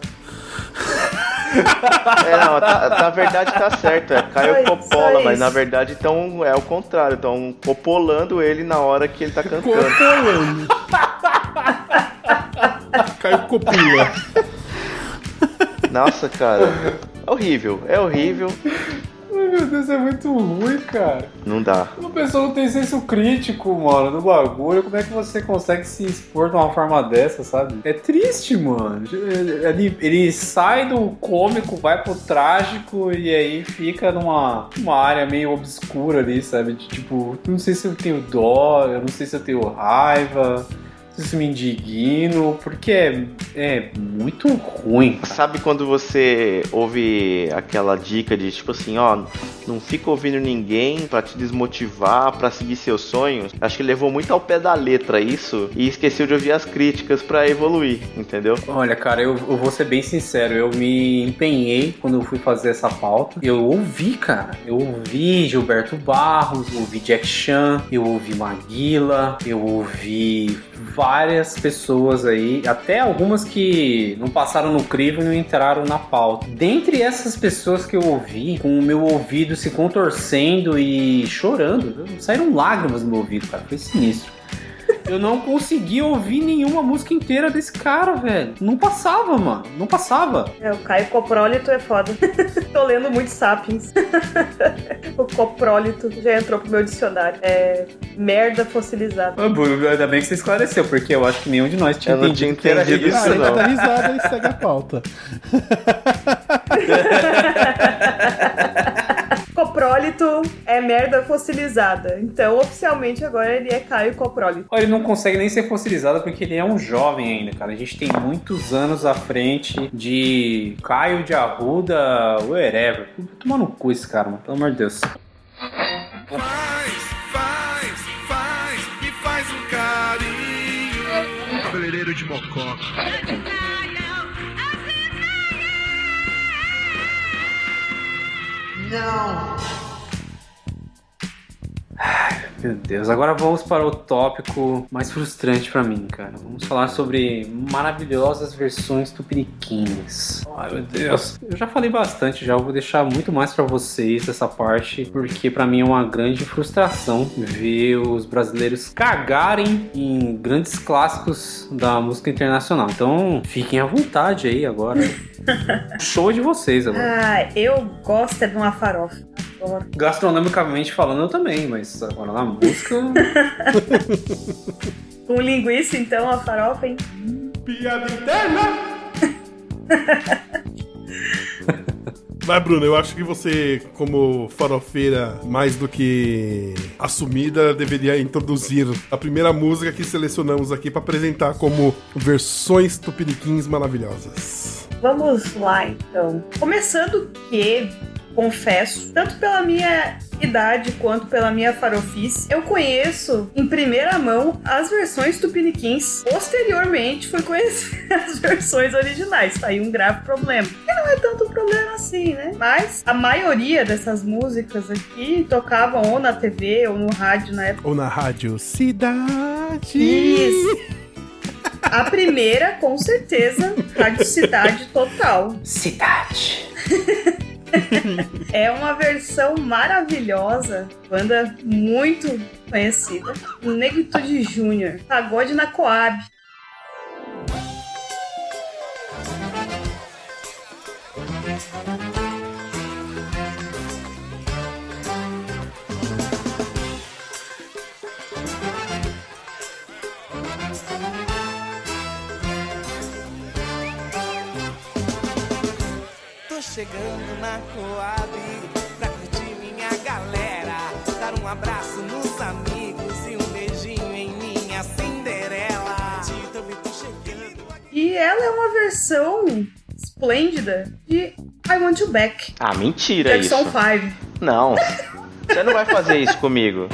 é, não, tá- na verdade tá certo, é Caio Coppola, só mas na verdade então é o contrário, estão copolando ele na hora que ele tá cantando. Copolando. Caiu copula. Nossa, cara, é horrível, é horrível, Ai, meu Deus, é muito ruim, cara. não dá. Uma pessoa não tem senso crítico, mano, do bagulho. Como é que você consegue se expor de uma forma dessa, sabe? É triste, mano. Ele, ele sai do cômico, vai pro trágico e aí fica numa uma área meio obscura ali, sabe? De, tipo, não sei se eu tenho dó, eu não sei se eu tenho raiva, eu me indigno, porque é, é muito ruim. Sabe quando você ouve aquela dica de tipo assim, ó, não fica ouvindo ninguém pra te desmotivar, pra seguir seus sonhos? Acho que levou muito ao pé da letra isso e esqueceu de ouvir as críticas pra evoluir, entendeu? Olha, cara, eu, eu vou ser bem sincero, eu me empenhei quando eu fui fazer essa pauta. Eu ouvi, cara. Eu ouvi Gilberto Barros, eu ouvi Jack Chan, eu ouvi Maguila, eu ouvi várias pessoas aí, até algumas que não passaram no crivo e não entraram na pauta. Dentre essas pessoas que eu ouvi, com o meu ouvido se contorcendo e chorando, saíram lágrimas no meu ouvido, cara. Foi sinistro. Eu não consegui ouvir nenhuma música inteira desse cara, velho. Não passava, mano. Não passava. É, o Caio Coprólito é foda. Tô lendo muito Sapiens. o Coprólito já entrou pro meu dicionário. É merda fossilizada. Ah, Ainda bem que você esclareceu, porque eu acho que nenhum de nós tinha Eu não entendido tinha que era entendido isso. isso, não. dá risada e segue a pauta. Coprólito é merda fossilizada. Então, oficialmente, agora ele é Caio Coprólito. Ele não consegue nem ser fossilizado porque ele é um jovem ainda, cara. A gente tem muitos anos à frente de Caio de Arruda, wherever. Toma no cu esse cara, mano. Pelo amor de Deus. Faz, faz, faz e faz um carinho. Cabeleireiro de mocó. No. Não. Meu Deus, agora vamos para o tópico mais frustrante pra mim, cara. Vamos falar sobre maravilhosas versões tupiniquins. Ai, meu Deus. Eu já falei bastante, já eu vou deixar muito mais pra vocês essa parte, porque pra mim é uma grande frustração ver os brasileiros cagarem em grandes clássicos da música internacional. Então, fiquem à vontade aí agora. Show de vocês agora. Ah, eu gosto de uma farofa. Gastronomicamente falando, eu também, mas agora na música. Com linguiça, então, a farofa, hein? Piada interna! Vai, Bruno, eu acho que você, como farofeira mais do que assumida, deveria introduzir a primeira música que selecionamos aqui pra apresentar como versões tupiniquins maravilhosas. Vamos lá, então. Começando que, confesso, tanto pela minha idade quanto pela minha farofice, eu conheço em primeira mão as versões tupiniquins. Posteriormente, fui conhecer as versões originais. Tá aí um grave problema. Que não é tanto problema assim, né? Mas a maioria dessas músicas aqui tocavam ou na TV ou no rádio na época. Ou na rádio Cidade. Isso. A primeira, com certeza, Rádio Cidade Total. Cidade. É uma versão maravilhosa, banda muito conhecida. Negritude Júnior, Pagode na Coab. Chegando na Coab pra curtir minha galera. Dar um abraço nos amigos e um beijinho em minha Cinderela. Também tô chegando aqui. E ela é uma versão esplêndida de I Want You Back. Ah, mentira Jackson isso. 5. Não. Você não vai fazer isso comigo.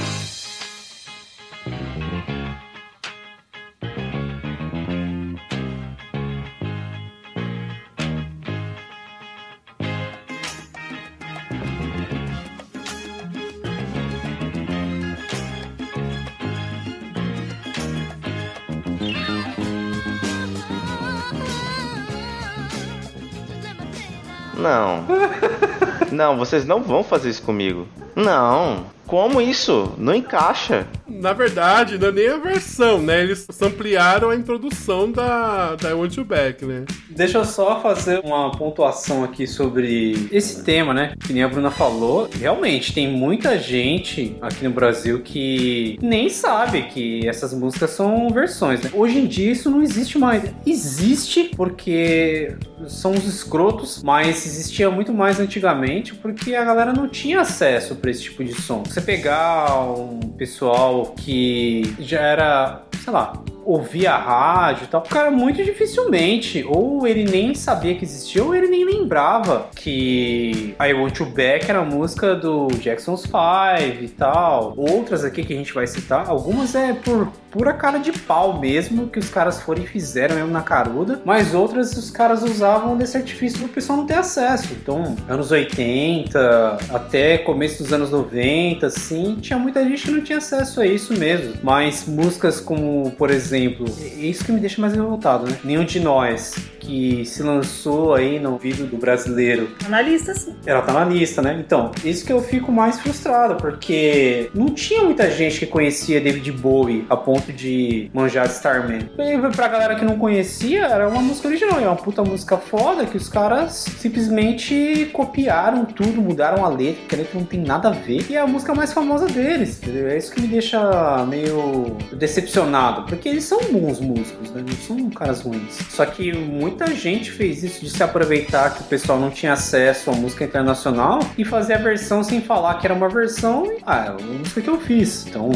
Não. Não, vocês não vão fazer isso comigo. Não. Como isso? Não encaixa. Na verdade, não é nem a versão, né? Eles ampliaram a introdução da, da I Want You Back, né? Deixa eu só fazer uma pontuação aqui sobre esse tema, né? Que nem a Bruna falou. Realmente, tem muita gente aqui no Brasil que nem sabe que essas músicas são versões, né? Hoje em dia isso não existe mais. Existe porque são os escrotos, mas existia muito mais antigamente porque a galera não tinha acesso para esse tipo de som. Você pegar um pessoal que já era, sei lá, ouvia rádio e tal, cara muito dificilmente, ou ele nem sabia que existia, ou ele nem lembrava que I Want You Back era a música do Jackson's Five e tal. Outras aqui que a gente vai citar, algumas é por pura cara de pau mesmo, que os caras foram e fizeram mesmo na caruda, mas outras os caras usavam desse artifício pro pessoal não ter acesso. Então, anos 80 até começo dos anos 90, assim, tinha muita gente que não tinha acesso a isso mesmo. Mas músicas como, por exemplo, é isso que me deixa mais revoltado, né? Nenhum de nós que se lançou aí no vídeo do brasileiro Tá na lista, sim. ela tá na lista, né? Então, isso que eu fico mais frustrado, porque não tinha muita gente que conhecia David Bowie a ponto de manjar de Starman. E pra galera que não conhecia, era uma música original, é uma puta música foda que os caras simplesmente copiaram tudo, mudaram a letra, que a letra não tem nada a ver, e é a música mais famosa deles, entendeu? É isso que me deixa meio decepcionado, porque eles eles são bons músicos, né? Não são caras ruins. Só que muita gente fez isso de se aproveitar que o pessoal não tinha acesso à música internacional e fazer a versão sem falar que era uma versão. Ah, é uma música que eu fiz. Então,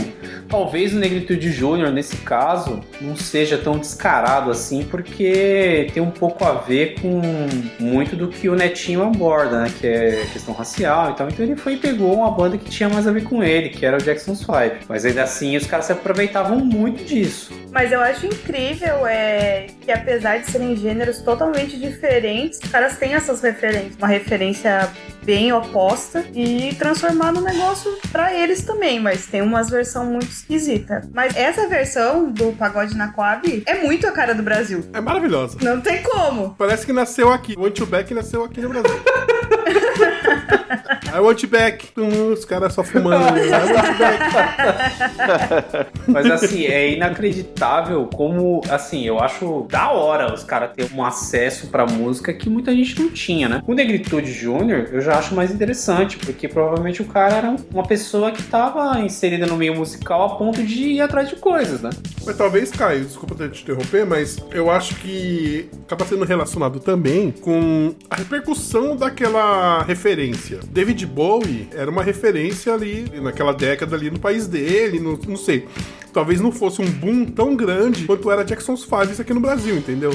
talvez o Negritude Júnior, nesse caso, não seja tão descarado assim, porque tem um pouco a ver com muito do que o Netinho aborda, né? Que é questão racial e tal. Então ele foi e pegou uma banda que tinha mais a ver com ele, que era o Jackson's Five. Mas ainda assim, os caras se aproveitavam muito disso. Mas eu acho incrível é, que apesar de serem gêneros totalmente diferentes, os caras têm essas referências. Uma referência bem oposta e transformar no negócio pra eles também, mas tem umas versões muito esquisitas. Mas essa versão do Pagode na Coab é muito a cara do Brasil. É maravilhosa. Não tem como. Parece que nasceu aqui. O Want You Back nasceu aqui no Brasil. I want you back. Os caras só fumando. I want you back. Mas assim, é inacreditável como, assim, eu acho da hora os caras terem um acesso pra música que muita gente não tinha, né? O Negritude Júnior eu já acho mais interessante, porque provavelmente o cara era uma pessoa que tava inserida no meio musical a ponto de ir atrás de coisas, né? Mas talvez, Caio, desculpa ter te interromper, mas eu acho que acaba sendo relacionado também com a repercussão daquela referência. David Bowie era uma referência ali naquela década ali no país dele, no- não sei. Talvez não fosse um boom tão grande quanto era Jackson's Five aqui no Brasil, entendeu?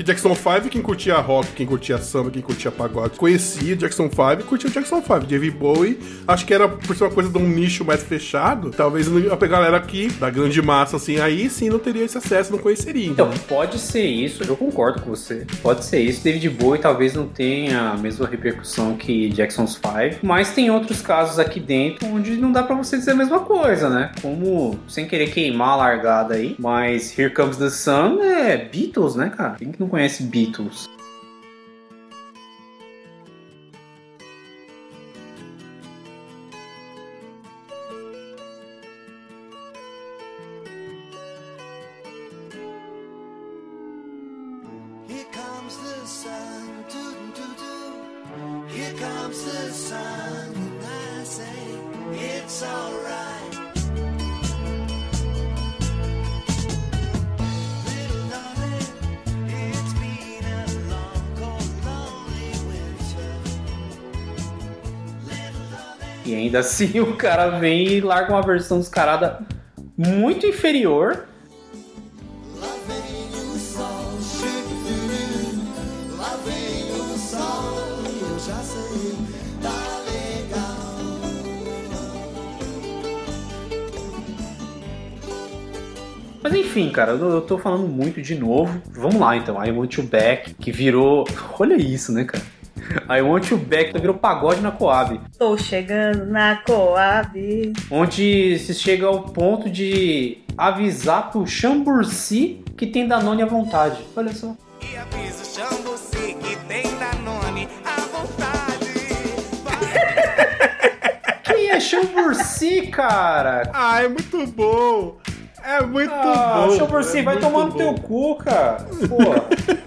Que Jackson 5, quem curtia rock, quem curtia samba, quem curtia pagode, conhecia Jackson 5 e curtia Jackson 5. David Bowie, acho que era por ser uma coisa de um nicho mais fechado, talvez a galera aqui, da grande massa, assim, aí sim não teria esse acesso, não conheceria. Então, entendeu? pode ser isso, eu concordo com você. Pode ser isso. David Bowie talvez não tenha a mesma repercussão que Jackson's Five, mas tem outros casos aqui dentro onde não dá pra você dizer a mesma coisa, né? Como, sem querer queimar a largada aí, mas Here Comes the Sun é Beatles, né, cara? Quem que não conhece Beatles? assim o cara vem e larga uma versão descarada muito inferior. Mas enfim, cara, eu, eu tô falando muito de novo. Vamos lá então, I Want You Back, que virou. Olha isso, né, cara? I Want You Back virou pagode na Coab. Tô chegando na Coab. Onde se chega ao ponto de avisar pro Chamburci que tem Danone à vontade. Olha só. E avisa o Xambuci que tem Danone à vontade. Quem é Chamburci, cara? Ah, é muito bom! É muito Ah, bom! Chamburci, é vai tomar no teu cu, cara. Pô.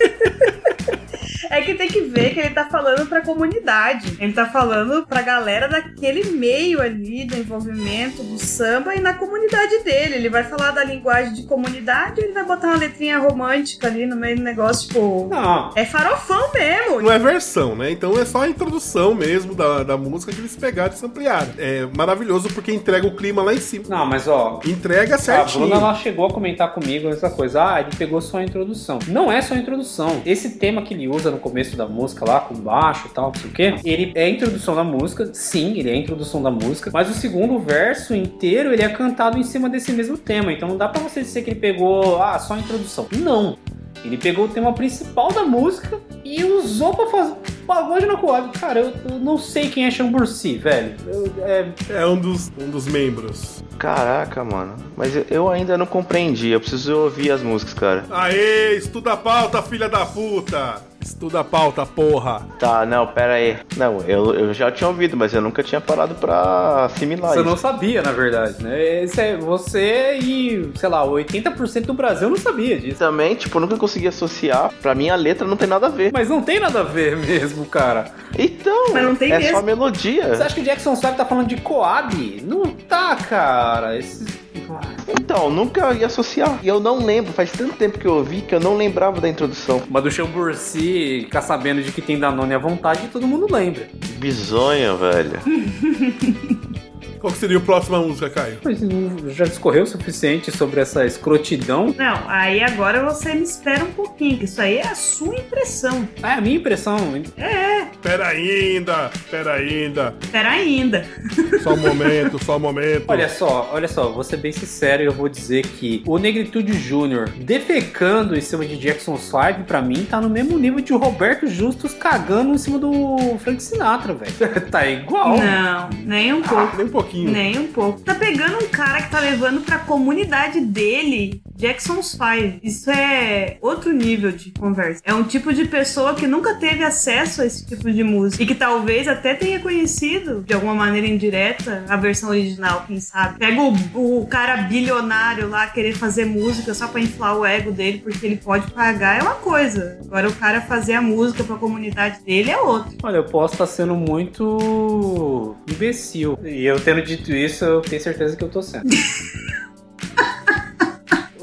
É que tem que ver que ele tá falando pra comunidade. Ele tá falando pra galera daquele meio ali do envolvimento do samba e na comunidade dele. Ele vai falar da linguagem de comunidade ele vai botar uma letrinha romântica ali no meio do negócio, tipo. Não. É farofão mesmo. Não é versão, né? Então é só a introdução mesmo da, da música que eles pegaram e se ampliaram. É maravilhoso porque entrega o clima lá em cima. Não, mas ó, Entrega A certinho. Bruna ela chegou a comentar comigo essa coisa. Ah, ele pegou só a introdução. Não é só a introdução. Esse tema que ele usa no começo da música lá, com baixo e tal, não sei o quê, ele é a introdução da música. Sim, ele é a introdução da música. Mas o segundo verso inteiro ele é cantado em cima desse mesmo tema. Então não dá pra você dizer que ele pegou, ah, só a introdução. Não. Ele pegou o tema principal da música e usou pra fazer pagode na Coab. Cara, eu, eu não sei quem é Chamburci, velho. Eu- é, É um dos, um dos membros. Caraca, mano. Mas eu- eu ainda não compreendi. Eu preciso ouvir as músicas, cara. Aê, estuda a pauta, filha da puta! Estuda a pauta, porra! Tá, não, pera aí. Não, eu, eu já tinha ouvido, mas eu nunca tinha parado pra assimilar Você isso. não sabia, na verdade, né? Esse é você e, sei lá, 80% do Brasil não sabia disso. Também, tipo, eu nunca consegui associar. Pra mim, a letra não tem nada a ver. Mas não tem nada a ver mesmo, cara. Então, Mas não tem é mesmo. só melodia. Você acha que o Jackson Five tá falando de Coab? Não tá, cara. Esse claro. Então, nunca ia associar. E eu não lembro, faz tanto tempo que eu ouvi que eu não lembrava da introdução. Mas do Chamburci ficar sabendo de que tem Danone à vontade, todo mundo lembra. Bizonho, velho. Qual que seria a próxima música, Caio? Mas não- já discorreu o suficiente sobre essa escrotidão. Não, aí agora você me espera um pouquinho, que isso aí é a sua impressão. É a minha impressão. É, Pera ainda, pera ainda. espera ainda. Só um momento, só um momento. Olha só, olha só, vou ser bem sincero e eu vou dizer que o Negritude Júnior defecando em cima de Jackson 5, pra mim, tá no mesmo nível de Roberto Justus cagando em cima do Frank Sinatra, velho. tá igual. Não, nem um pouco. Nem um pouquinho. Nem um pouco. Tá pegando um cara que tá levando pra comunidade dele Jackson's Five. Isso é outro nível de conversa. É um tipo de pessoa que nunca teve acesso a esse tipo de música. E que talvez até tenha conhecido, de alguma maneira indireta, a versão original, quem sabe. Pega o, o cara bilionário lá querer fazer música só pra inflar o ego dele, porque ele pode pagar, é uma coisa. Agora o cara fazer a música pra comunidade dele é outra. Olha, eu posso estar sendo muito imbecil. E eu tendo dito isso, eu tenho certeza que eu tô sendo.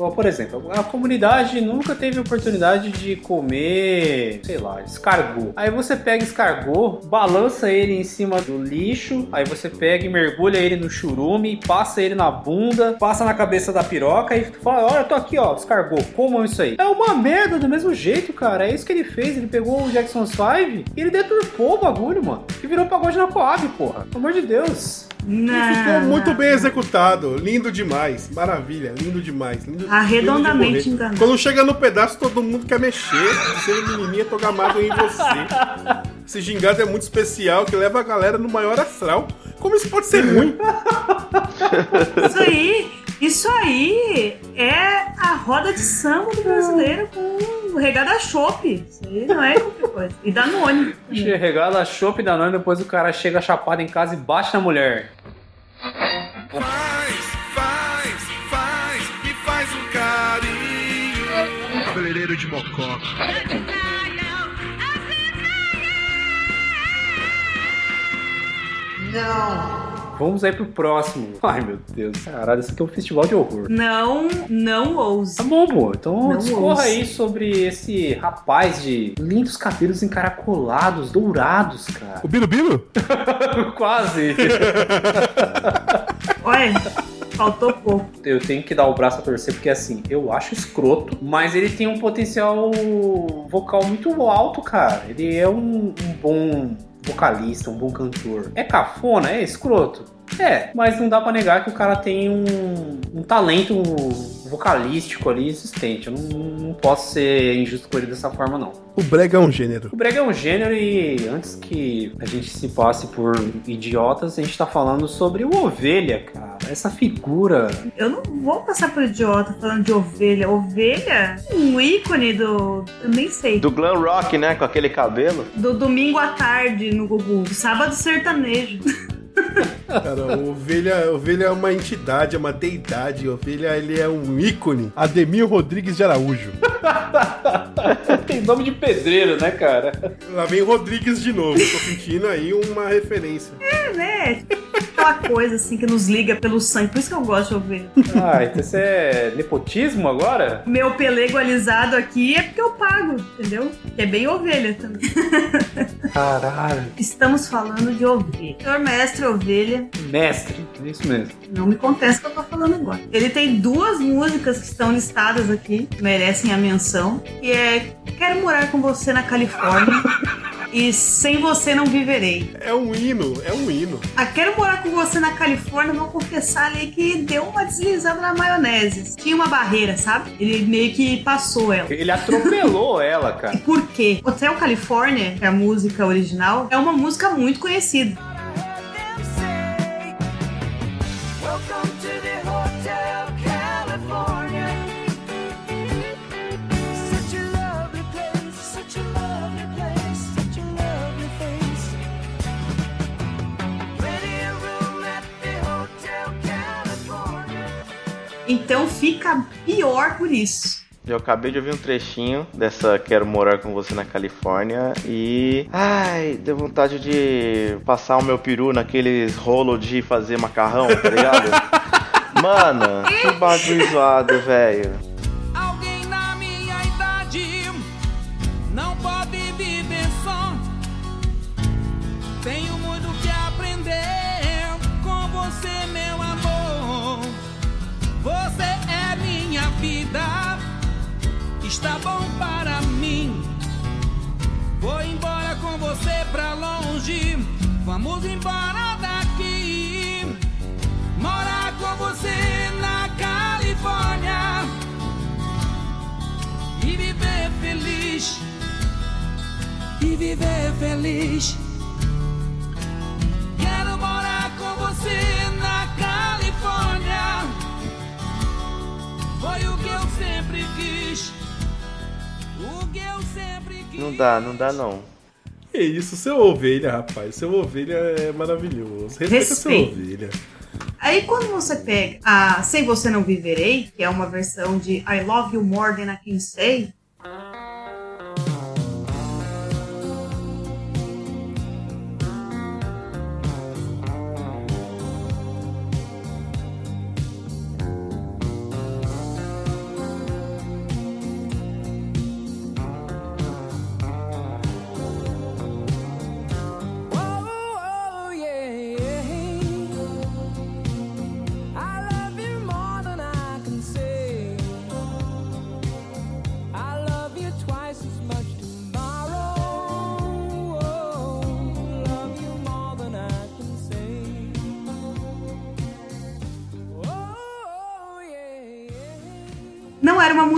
Por exemplo, a comunidade nunca teve oportunidade de comer, sei lá, escargot. Aí você pega escargot, balança ele em cima do lixo, aí você pega e mergulha ele no churume, passa ele na bunda, passa na cabeça da piroca e fala: Olha, tô aqui, ó, escargot, comam isso aí. É uma merda do mesmo jeito, cara. É isso que ele fez. Ele pegou o Jackson's 5 e ele deturpou o bagulho, mano. E virou pagode na Coab, porra. Pelo amor de Deus. E ficou muito bem executado. Lindo demais. Maravilha, lindo demais. Lindo, Arredondamente lindo enganado. Quando chega no pedaço, todo mundo quer mexer. Ser menininha tô gamado em você. Esse gingado é muito especial que leva a galera no maior astral. Como isso pode ser ruim? Isso aí, isso aí é a roda de samba do brasileiro com regada chope. Isso aí não é qualquer coisa. E Danone. Che- Regala chopp da noite, depois o cara chega chapado em casa e bate na mulher. Faz, faz, faz e faz um carinho. Cabeleireiro de mococa. Vamos aí pro próximo. Ai, meu Deus. Caralho, isso aqui é um festival de horror. Não, não ouse. Tá bom, pô. Então Não discorra aí sobre esse rapaz de lindos cabelos encaracolados, dourados, cara. O Biro? Quase. Olha, faltou pouco. Eu tenho que dar o braço a torcer, porque assim, eu acho escroto, mas ele tem um potencial vocal muito alto, cara. Ele é um, um bom vocalista, um bom cantor. É cafona, é escroto. É, mas não dá pra negar que o cara tem um, um talento vocalístico ali existente. Eu não, não posso ser injusto com ele dessa forma, não. O brega é um gênero. O brega é um gênero e antes que a gente se passe por idiotas, a gente tá falando sobre o Ovelha, cara. Essa figura Eu não vou passar por idiota falando de ovelha. Ovelha? Um ícone do. Eu nem sei. Do glam rock, né? Com aquele cabelo. Do domingo à tarde no Gugu. Sábado sertanejo. Cara, o ovelha, ovelha é uma entidade, é uma deidade. Ovelha, ele é um ícone. Ademir Rodrigues de Araújo. tem nome de pedreiro, né, cara? Lá vem Rodrigues de novo. Tô sentindo aí uma referência. É, né? Aquela coisa assim que nos liga pelo sangue. Por isso que eu gosto de ovelha. Ah, então isso é nepotismo agora? Meu pelego alisado aqui é porque eu pago, entendeu? Que é bem ovelha também. Caralho. Estamos falando de ovelha. Senhor mestre ovelha, Mestre, é isso mesmo. não me contesta que eu tô falando agora. Ele tem duas músicas que estão listadas aqui, merecem a menção, que é Quero Morar Com Você na Califórnia e Sem Você Não Viverei. É um hino, é um hino. A Quero Morar Com Você na Califórnia, vou confessar ali que deu uma deslizada na maionese. Tinha uma barreira, sabe? Ele meio que passou ela. Ele atropelou ela, cara. Por quê? Hotel California, que é a música original, é uma música muito conhecida. Então fica pior por isso. Eu acabei de ouvir um trechinho dessa Quero Morar Com Você na Califórnia e... Ai, deu vontade de passar o meu peru naqueles rolo de fazer macarrão, tá ligado? Mano, que bagulho zoado, velho. Pra longe. Vamos embora daqui. Morar com você na Califórnia e viver feliz. E viver feliz. Quero morar com você na Califórnia. Foi o que eu sempre quis. O que eu sempre quis. Não dá, não dá não. Que isso, seu ovelha, rapaz. Seu ovelha é maravilhoso. Respeita seu ovelha. Aí quando você pega a Sem Você Não Viverei, que é uma versão de I Love You More Than I Can Say,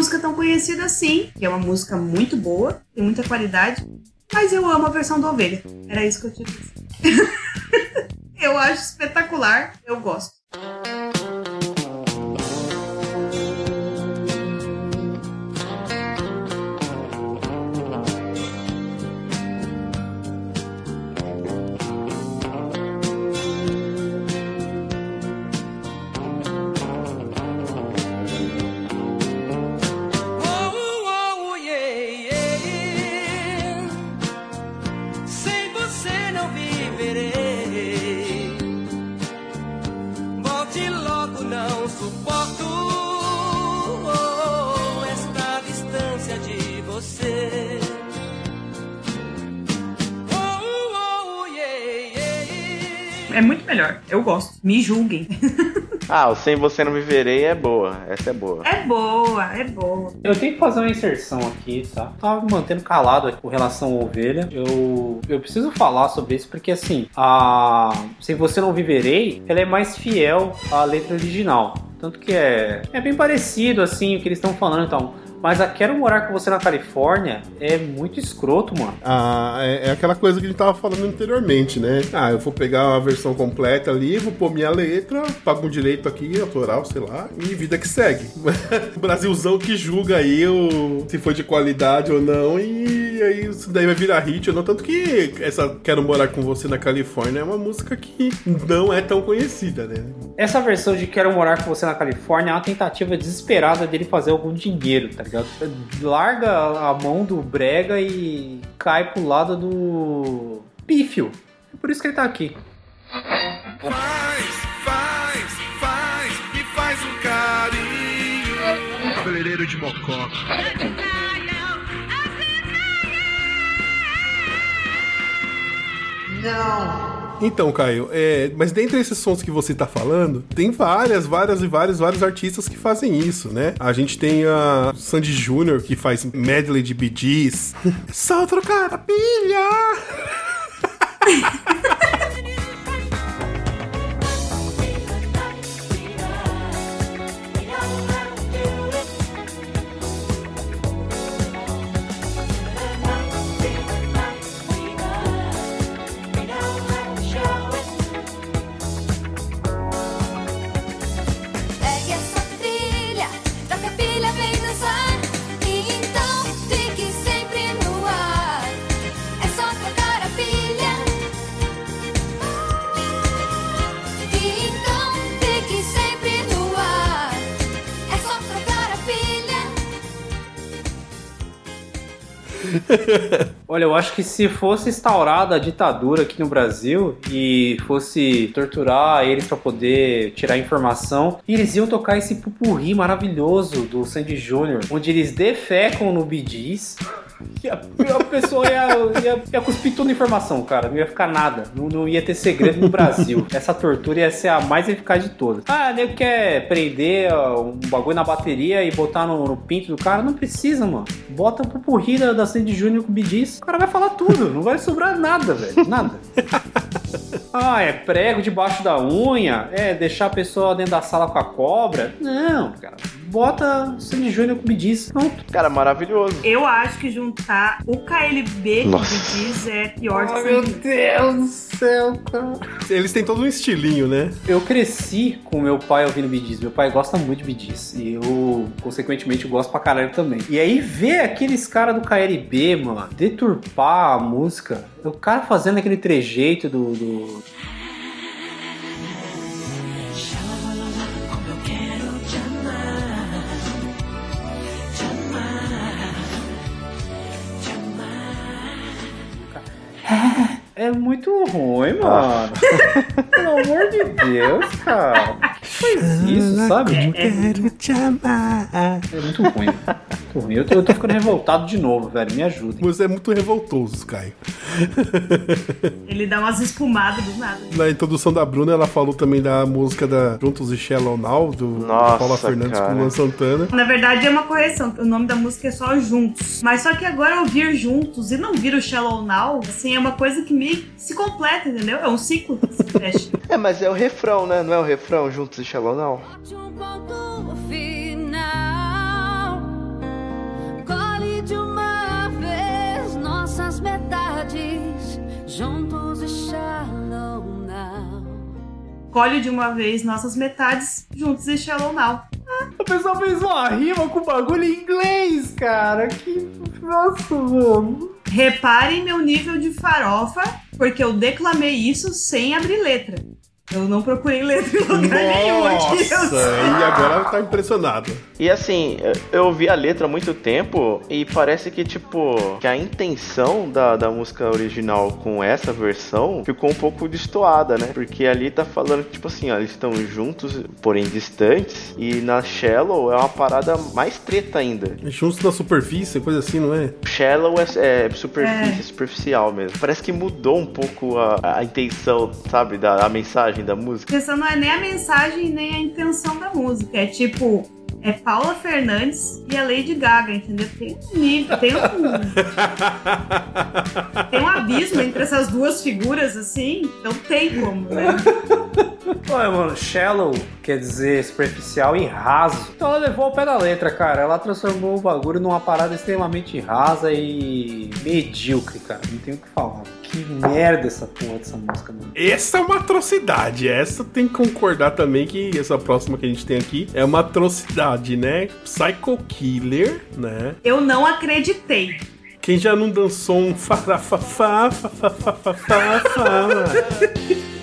música tão conhecida assim, que é uma música muito boa, tem muita qualidade, mas eu amo a versão do Ovelha. Era isso que eu tinha que dizer. eu acho espetacular, eu gosto. Eu gosto. Me julguem. Ah, o Sem Você Não Viverei é boa. Essa é boa. É boa, é boa. Eu tenho que fazer uma inserção aqui, tá? Tava me mantendo calado aqui com relação à ovelha. Eu, eu preciso falar sobre isso porque, assim, a Se Você Não Viverei, ela é mais fiel à letra original. Tanto que é, é bem parecido, assim, o que eles estão falando, então. Mas a Quero Morar Com Você na Califórnia é muito escroto, mano. Ah, é, é aquela coisa que a gente tava falando anteriormente, né? Ah, eu vou pegar a versão completa ali, vou pôr minha letra, pago um direito aqui, autoral, sei lá, e vida que segue. o Brasilzão que julga aí o, se foi de qualidade ou não, e aí isso daí vai virar hit ou não. Tanto que essa Quero Morar Com Você na Califórnia é uma música que não é tão conhecida, né? Essa versão de Quero Morar Com Você na Califórnia é uma tentativa desesperada dele fazer algum dinheiro, tá ligado? Larga a mão do brega e cai pro lado do pífio. É por isso que ele tá aqui. Faz, faz, faz, me faz um carinho. Cabeleireiro de mococa. Então, Caio, é, mas dentre esses sons que você tá falando, tem várias, várias e vários, vários artistas que fazem isso, né? A gente tem a Sandy Júnior, que faz medley de Bee Gees. Só trocar a pilha! Olha, eu acho que se fosse instaurada a ditadura aqui no Brasil e fosse torturar eles pra poder tirar informação, eles iam tocar esse pupurri maravilhoso do Sandy Júnior, onde eles defecam no bidis. A, a pessoa ia, ia, ia cuspir toda a informação, cara. Não ia ficar nada. Não, não ia ter segredo no Brasil. Essa tortura ia ser a mais eficaz de todas. Ah, nego quer prender ó, um bagulho na bateria e botar no, no pinto do cara? Não precisa, mano. Bota pro pupurri da, Sandy Júnior com o bidis. O cara vai falar tudo. Não vai sobrar nada, velho. Nada. Ah, é prego debaixo da unha? É deixar a pessoa dentro da sala com a cobra? Não, cara. Bota Sandy Júnior com bidis. Pronto. Cara, maravilhoso. Eu acho que juntar o KLB com. Bidis é pior que Ai, o meu. Deus do céu, cara. Eles têm todo um estilinho, né? Eu cresci com meu pai ouvindo bidis. Meu pai gosta muito de bidis. E eu, consequentemente, gosto pra caralho também. E aí, ver aqueles caras do KLB, mano, deturpar a música. O cara fazendo aquele trejeito do. do... É muito ruim, mano. Pelo amor de Deus, cara. Que faz isso, sabe? Quero te amar. É muito ruim. Muito ruim. Eu tô, eu tô ficando revoltado de novo, velho. Me ajudem. Você é muito revoltoso, Caio. Ele dá umas espumadas do nada. Na introdução da Bruna, ela falou também da música da Juntos e Shallow Now, do Nossa, Paula Fernandes cara. com o Luan Santana. Na verdade é uma correção, o nome da música é só Juntos. Mas só que agora ouvir Juntos e não vir o Shallow Now, assim, é uma coisa que meio se completa, entendeu? É um ciclo que se fecha. É, mas é o refrão, né? Não é o refrão juntos e Shallow? De um ponto final, colhe de uma vez nossas metades, juntos e shallow now. Colhe de uma vez nossas metades, Juntos e Shallow Now. A pessoa fez uma rima com bagulho em inglês, cara. Que. Nossa, mano. Reparem meu nível de farofa, porque eu declamei isso sem abrir letra. Eu não procurei letra em lugar nenhum aqui. Nossa, e agora tá impressionado. E assim, eu ouvi a letra há muito tempo e parece que, tipo, que a intenção da, da música original com essa versão ficou um pouco destoada, né? Porque ali tá falando, tipo assim, ó, eles estão juntos, porém distantes, e na Shallow é uma parada mais treta ainda. Juntos na superfície, coisa assim, não é? Shallow é, é superfície, superficial mesmo. Parece que mudou um pouco a, a intenção, sabe, da a mensagem da música. A questão não é nem a mensagem nem a intenção da música. É tipo, é Paula Fernandes e a Lady Gaga, entendeu? Tem um nível, tem um. tem um abismo entre essas duas figuras, assim. Não tem como, né? Olha, mano, shallow quer dizer superficial e raso. Então ela levou ao pé da letra, cara. Ela transformou o bagulho numa parada extremamente rasa e medíocre, cara. Não tem o que falar. Que merda essa porra dessa música, mano. Essa é uma atrocidade. Essa tem que concordar também que essa próxima que a gente tem aqui é uma atrocidade, né? Psycho Killer, né? Eu não acreditei. Quem já não dançou um farafafá, fafafafafá, Se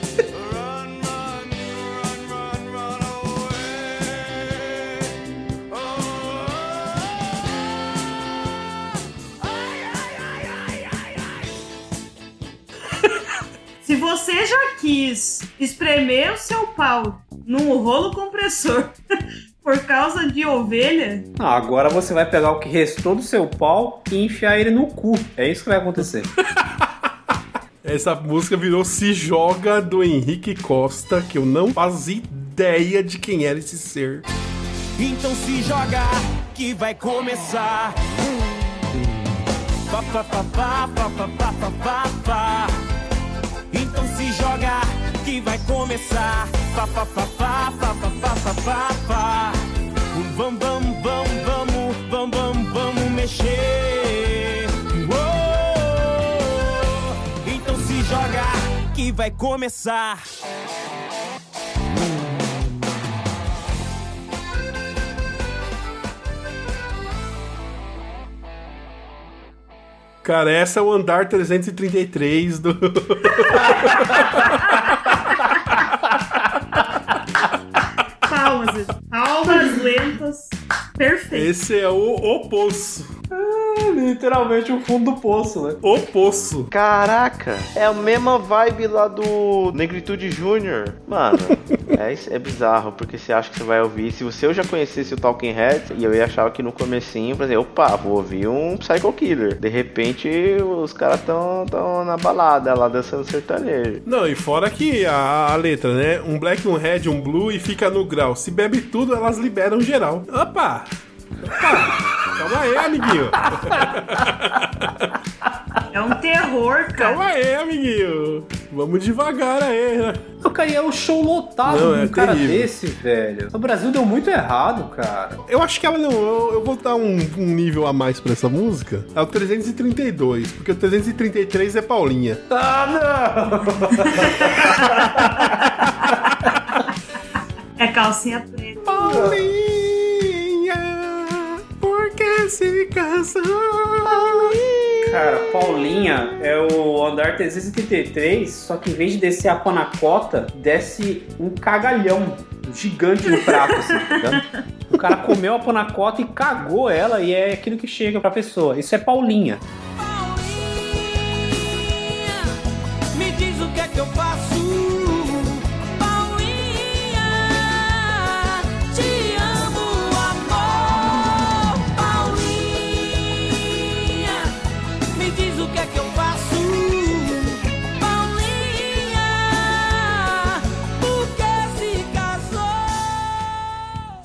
já quis espremer o seu pau num rolo compressor por causa de ovelha, Ah, agora você vai pegar o que restou do seu pau e enfiar ele no cu. É isso que vai acontecer. Essa música virou Se Joga do Henrique Costa, que eu não fazia ideia de quem era esse ser. Então se joga que vai começar. Pá, pá, pá, pá, pá, pá, pá, pá, pá, pá. Então se joga que vai começar. Pá, pá, pá, pá, pá, pá, pá, pá, pá, pá. Vamos, vamos, vamos, vamos, vamos, vamos, mexer. Uou! Então se joga que vai começar. Cara, essa é o andar 333 do. palmas, palmas lentas, perfeito. Esse é o, o poço. Literalmente o fundo do poço, né? O poço. Caraca, é a mesma vibe lá do Negritude Júnior. Mano, é, é bizarro, porque você acha que você vai ouvir. Se você eu já conhecesse o Talking Heads, e eu ia achar que no comecinho, por exemplo, opa, vou ouvir um Psycho Killer. De repente, os caras tão, tão na balada lá dançando sertanejo. Não, e fora que a, a letra, né? Um black, um red, um blue e fica no grau. Se bebe tudo, elas liberam geral. Opa! Opa! Calma aí, amiguinho. É um terror, cara. Calma aí, amiguinho. Vamos devagar aí, né? O cara é o show lotado Não, de um é cara terrível. desse, velho. O Brasil deu muito errado, cara. Eu acho que ela não. Eu, eu vou dar um, um nível a mais pra essa música. É o 332, porque o 333 é Paulinha. Ah, É calcinha preta. Paulinha, se cansou? Cara, Paulinha é o andar 333, só que em vez de descer a panacota, desce um cagalhão gigante no prato, assim, tá? O cara comeu a panacota e cagou ela, e é aquilo que chega pra pessoa. Isso é Paulinha.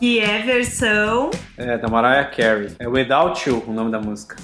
Que é versão. É, da Mariah Carey. É Without You, o nome da música.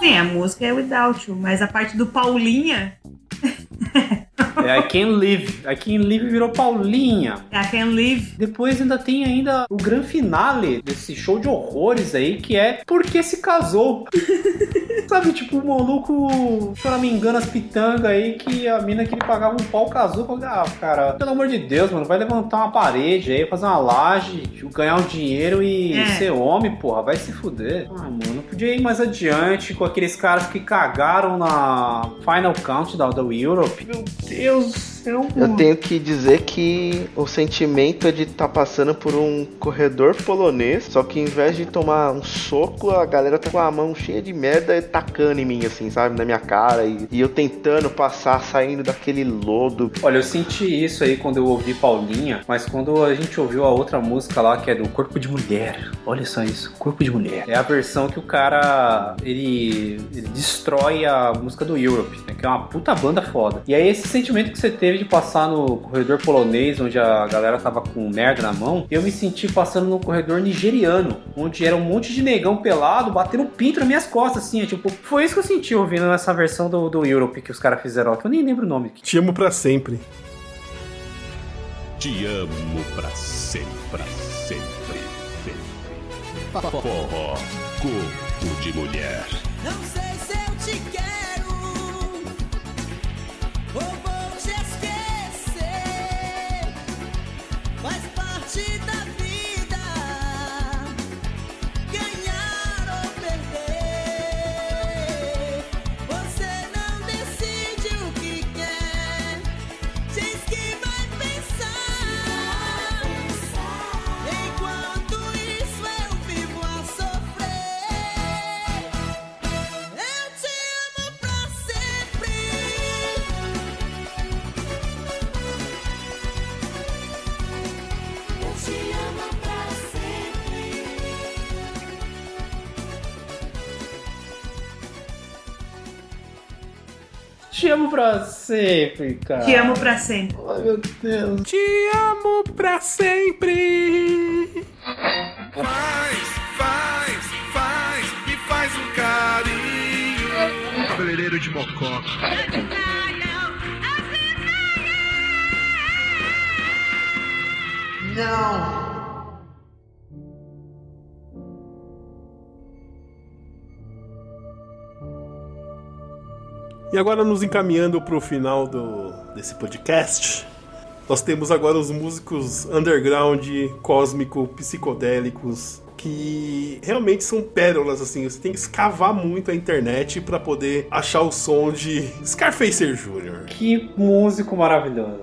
Sim, a música é Without You, mas a parte do Paulinha É I Can Live. I Can Live virou Paulinha. I Can Live. Depois ainda tem ainda o grande finale desse show de horrores aí, que é Porque se casou. Sabe, tipo, o maluco, se eu não me engano, as pitangas aí, que a mina que ele pagava um pau casou. Falei, Ah, cara, pelo amor de Deus, mano, vai levantar uma parede aí, fazer uma laje, ganhar um dinheiro e É. ser homem, porra, vai se fuder. Ah, mano, podia ir mais adiante com aqueles caras que cagaram na Final Countdown da Europe. Meu Deus do Eu mano. tenho que dizer que o sentimento é de estar passando por um corredor polonês, só que em vez de tomar um soco, a galera tá com a mão cheia de merda e tacando em mim, assim, sabe? Na minha cara. E, e eu tentando passar, saindo daquele lodo. Olha, eu senti isso aí quando eu ouvi Paulinha, mas quando a gente ouviu a outra música lá, que é do Corpo de Mulher. Olha só isso, Corpo de Mulher. É a versão que o cara, ele, ele destrói a música do Europe, né, que é uma puta banda foda. E aí esse sentimento que você teve de passar no corredor polonês, onde a galera tava com merda na mão, eu me senti passando no corredor nigeriano, onde era um monte de negão pelado, batendo pinto nas minhas costas, assim, é, tipo, foi isso que eu senti ouvindo essa versão do, do Europe que os caras fizeram, que eu nem lembro o nome. Te amo pra sempre. Te amo pra sempre, pra sempre, sempre. Forró, corpo de mulher. Não sei se eu te quero ou amo pra sempre, cara. Te amo pra sempre. Ai, meu Deus. Te amo pra sempre. Faz, faz, faz, me faz um carinho. Cabeleireiro de mocó. E agora nos encaminhando pro final do, desse podcast, nós temos agora os músicos underground, cósmico, psicodélicos, que realmente são pérolas, assim. Você tem que escavar muito a internet pra poder achar o som de Scarface Jr. Que músico maravilhoso.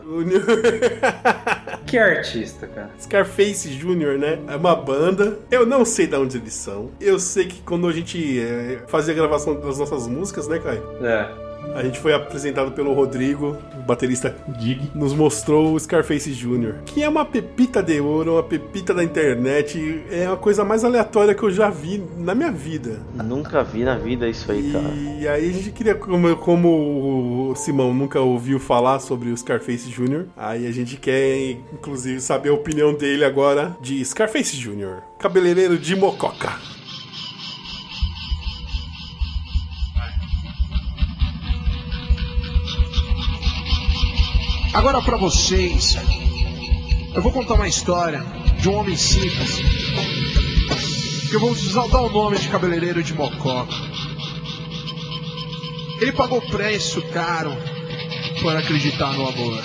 que artista, cara. Scarface Jr., né? É uma banda. Eu não sei de onde eles são. Eu sei que quando a gente é, fazia a gravação das nossas músicas, né, Caio? É. A gente foi apresentado pelo Rodrigo, o baterista Gig, nos mostrou o Scarface Jr., que é uma pepita de ouro, uma pepita da internet, é a coisa mais aleatória que eu já vi na minha vida. Nunca vi na vida isso aí, cara. E aí a gente queria, como, como o Simão nunca ouviu falar sobre o Scarface Jr., aí a gente quer, inclusive, saber a opinião dele agora de Scarface Jr., cabeleireiro de Mococa. Agora pra vocês, eu vou contar uma história de um homem simples. Que eu vou dar o nome de cabeleireiro de Mococa. Ele pagou preço caro por acreditar no amor.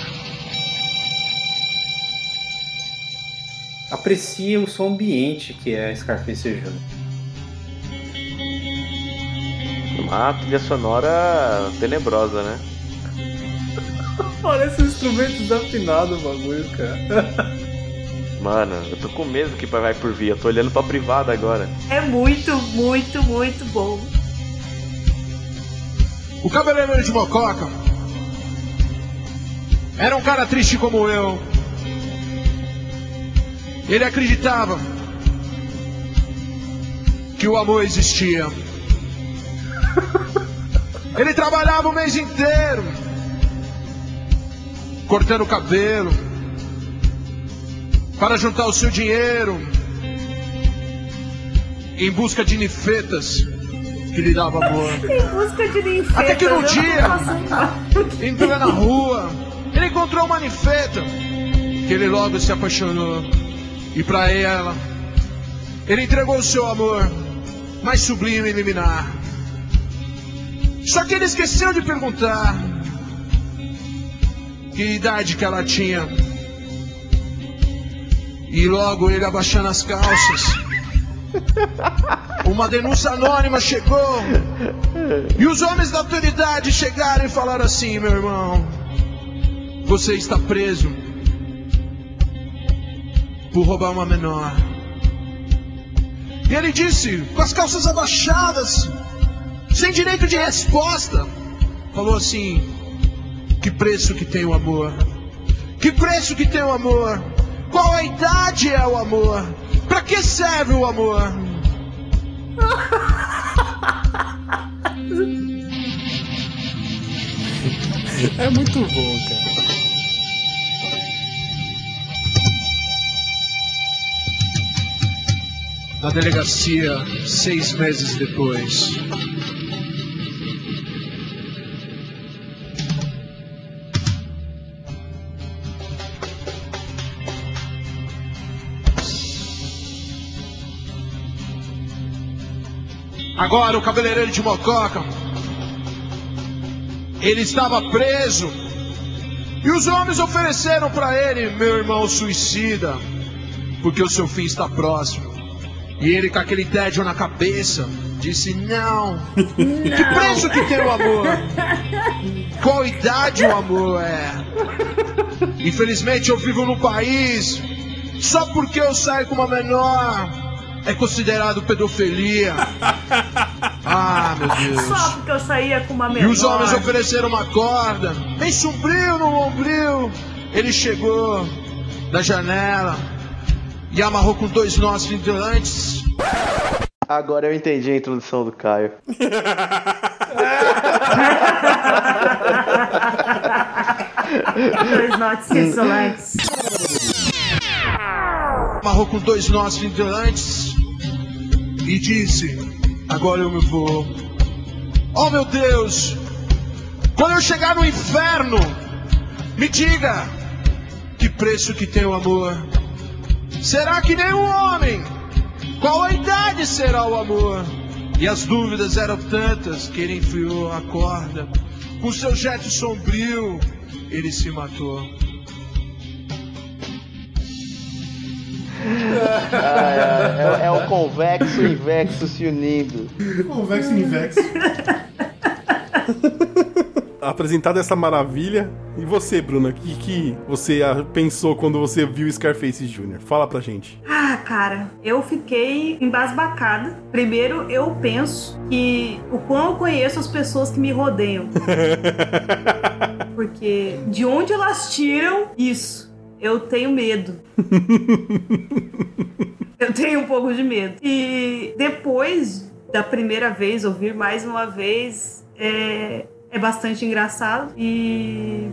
Aprecie o som ambiente que é Scarface Jr. Uma trilha sonora tenebrosa, né? Parece um instrumento desafinado o bagulho, cara. Mano, eu tô com medo que vai por vir. Eu tô olhando pra privada agora. É muito, muito, muito bom. O cabeleireiro de Mococa era um cara triste como eu. Ele acreditava que o amor existia. Ele trabalhava o mês inteiro cortando o cabelo para juntar o seu dinheiro em busca de nifetas que lhe dava amor. Em busca de ninfetas. Até que num dia, em plena rua, ele encontrou uma nifeta que ele logo se apaixonou. E para ela, ele entregou o seu amor mais sublime e liminar. Só que ele esqueceu de perguntar que idade que ela tinha. E logo ele abaixando as calças. Uma denúncia anônima chegou. E os homens da autoridade chegaram e falaram assim: meu irmão, você está preso por roubar uma menor. E ele disse, com as calças abaixadas, sem direito de resposta, falou assim: que preço que tem o amor? Que preço que tem o amor? Qual a idade é o amor? Para que serve o amor? É muito bom, cara. Na delegacia, seis meses depois. Agora o cabeleireiro de Mococa, ele estava preso. E os homens ofereceram para ele, meu irmão suicida, porque o seu fim está próximo. E ele com aquele tédio na cabeça, disse não. Que preço que tem o amor? Qual idade o amor é? Infelizmente eu vivo num país só porque eu saio com uma menor é considerado pedofilia. Ah, meu Deus. Só porque eu saía com uma E menor. os homens ofereceram uma corda, bem sombrio no ombrio. Ele chegou da janela e amarrou com dois nós cintilantes. Agora eu entendi a introdução do Caio. Dois notes cintilantes. Amarrou com dois nós cintilantes e disse: Agora eu me vou. Oh meu Deus! Quando eu chegar no inferno, me diga que preço que tem o amor. Será que nem um homem? Qual a idade será o amor? E as dúvidas eram tantas que ele enfiou a corda. Com seu jeito sombrio, ele se matou. Ah, é, é o convexo e invexo se unindo. Convexo e invexo. Apresentada essa maravilha. E você, Bruna, o que, que você pensou quando você viu Scarface Jr.? Fala pra gente. Ah, cara, eu fiquei embasbacada. Primeiro, eu penso que o quão eu conheço as pessoas que me rodeiam. Porque de onde elas tiram isso? Eu tenho medo. eu tenho um pouco de medo. E depois da primeira vez, ouvir mais uma vez, é, é bastante engraçado e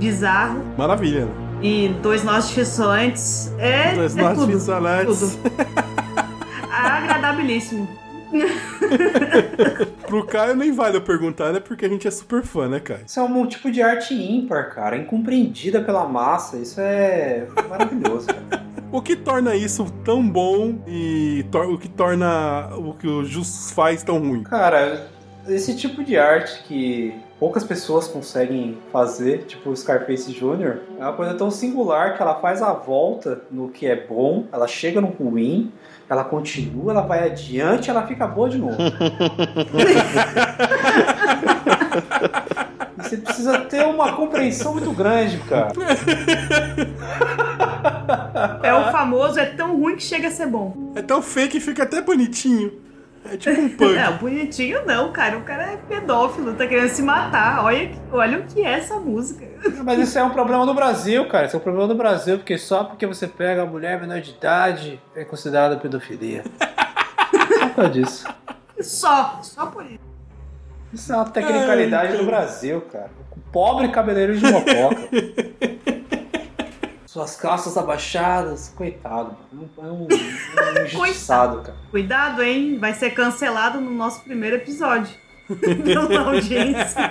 bizarro. Maravilha. né? E dois nós dissonantes é, Dois é nós tudo, tudo. Agradabilíssimo. Pro Caio nem vale eu perguntar, né? Porque a gente é super fã, né, Caio? Isso é um tipo de arte ímpar, cara, incompreendida pela massa. Isso é maravilhoso, cara. O que torna isso tão bom e o que torna o que o Jus faz tão ruim? Cara, esse tipo de arte que poucas pessoas conseguem fazer, tipo o Scarface Jr., é uma coisa tão singular que ela faz a volta no que é bom, ela chega no ruim, ela continua, ela vai adiante, ela fica boa de novo. Você precisa ter uma compreensão muito grande, cara. É o famoso, é tão ruim que chega a ser bom. É tão feio que fica até bonitinho. É tipo um punk. Não, bonitinho não, cara. O cara é pedófilo, tá querendo se matar. Olha, olha o que é essa música. Mas isso é um problema no Brasil, cara. Isso é um problema no Brasil, porque só porque você pega a mulher menor de idade é considerada pedofilia. Só por disso. Só, só por isso. Isso é uma tecnicalidade do Brasil, cara. O pobre cabeleireiro de mococa. Suas calças abaixadas, coitado. É um, é um injustiçado, cara. Cuidado, hein? Vai ser cancelado no nosso primeiro episódio. Pela audiência.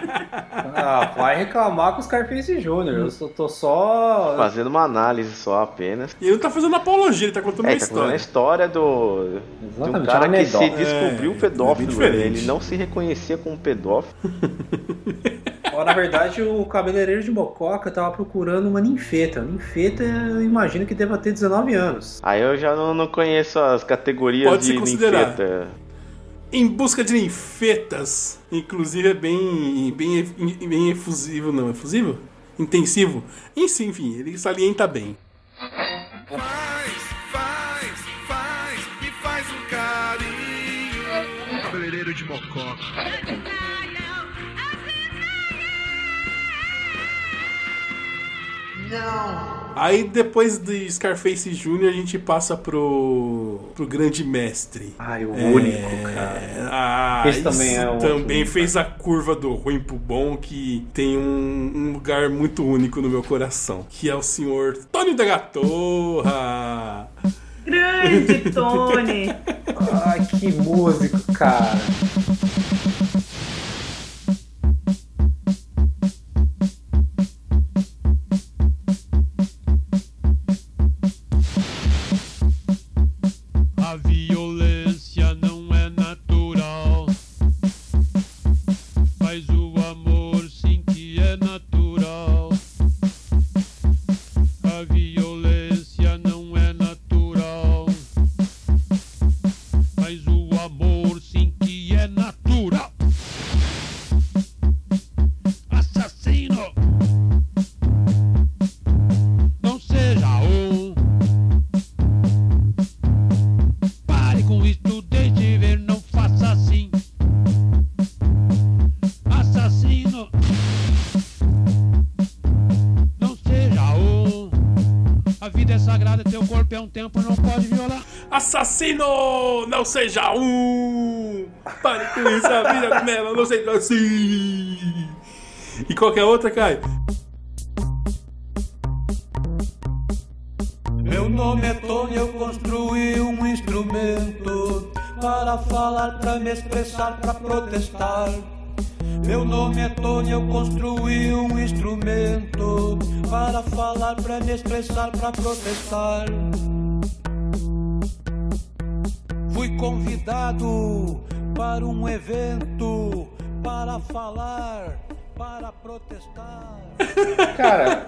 Ah, vai reclamar com o Scarface Jr. Eu só- tô só. Fazendo uma análise só apenas. E ele não tá fazendo apologia, ele tá contando É, uma tá contando a história. história do, de um Exatamente, cara uma que se descobriu É, é pedófilo. diferente. ele não se reconhecia como pedófilo. Ó, Na verdade, o cabeleireiro de mococa tava procurando uma ninfeta. Ninfeta, eu imagino que deva ter 19 anos. Aí eu já não, não conheço as categorias Pode se de considerar. ninfeta. Em busca de ninfetas. Inclusive é bem, bem, bem efusivo, não. Efusivo? Intensivo. Enfim, enfim, ele salienta bem. Faz, faz, faz, me faz um carinho. Cabeleireiro de mococa. Aí depois de Scarface Jr. a gente passa pro, pro grande mestre. Ai, o É, único, cara. Ah, Esse também é outro também fez a curva do ruim pro bom que tem um, um lugar muito único no meu coração, que é o senhor Tony da Gatorra. Grande Tony. Ai, que músico, cara. Assassino! Não seja um! Pare com isso, a vida nela, não seja assim! E qualquer outra, Caio? Meu nome é Tony, eu construí um instrumento para falar, para me expressar, para protestar. Meu nome é Tony, eu construí um instrumento para falar, para me expressar, para protestar. Fui convidado para um evento para falar para protestar. Cara,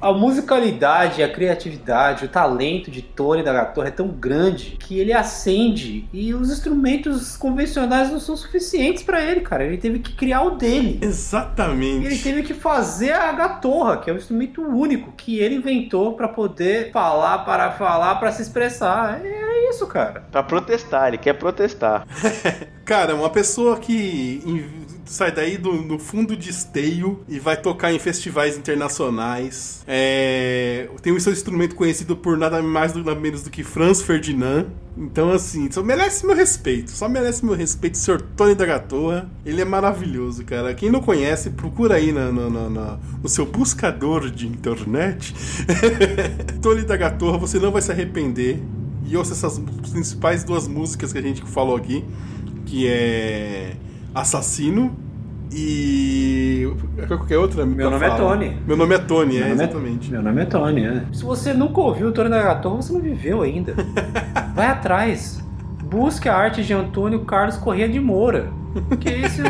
a musicalidade, a criatividade, o talento de Tony da Gatorra é tão grande que ele acende e os instrumentos convencionais não são suficientes pra ele, cara. Ele teve que criar o dele. Exatamente. Ele teve que fazer a gatorra, que é um instrumento único que ele inventou pra poder falar, para falar, pra se expressar. É isso, cara. Pra protestar, ele quer protestar. Cara, uma pessoa que sai daí do, do fundo de esteio e vai tocar em festivais internacionais. É, tem o seu instrumento conhecido por nada mais nada menos do que Franz Ferdinand. Então, assim, só merece meu respeito. Só merece meu respeito, Sr. Tony da Gatorra. Ele é maravilhoso, cara. Quem não conhece, procura aí na- na- na- no seu buscador de internet. Tony da Gatorra, você não vai se arrepender. E ouça essas principais duas músicas que a gente falou aqui, que é Assassino e qualquer outra. Meu nome é Tony. Meu nome é Tony, é Meu é- exatamente. Meu nome é Tony, é. Se você nunca ouviu o Tony da Gatorra, você não viveu ainda. Vai atrás. Busque a arte de Antônio Carlos Corrêa de Moura. Porque esse é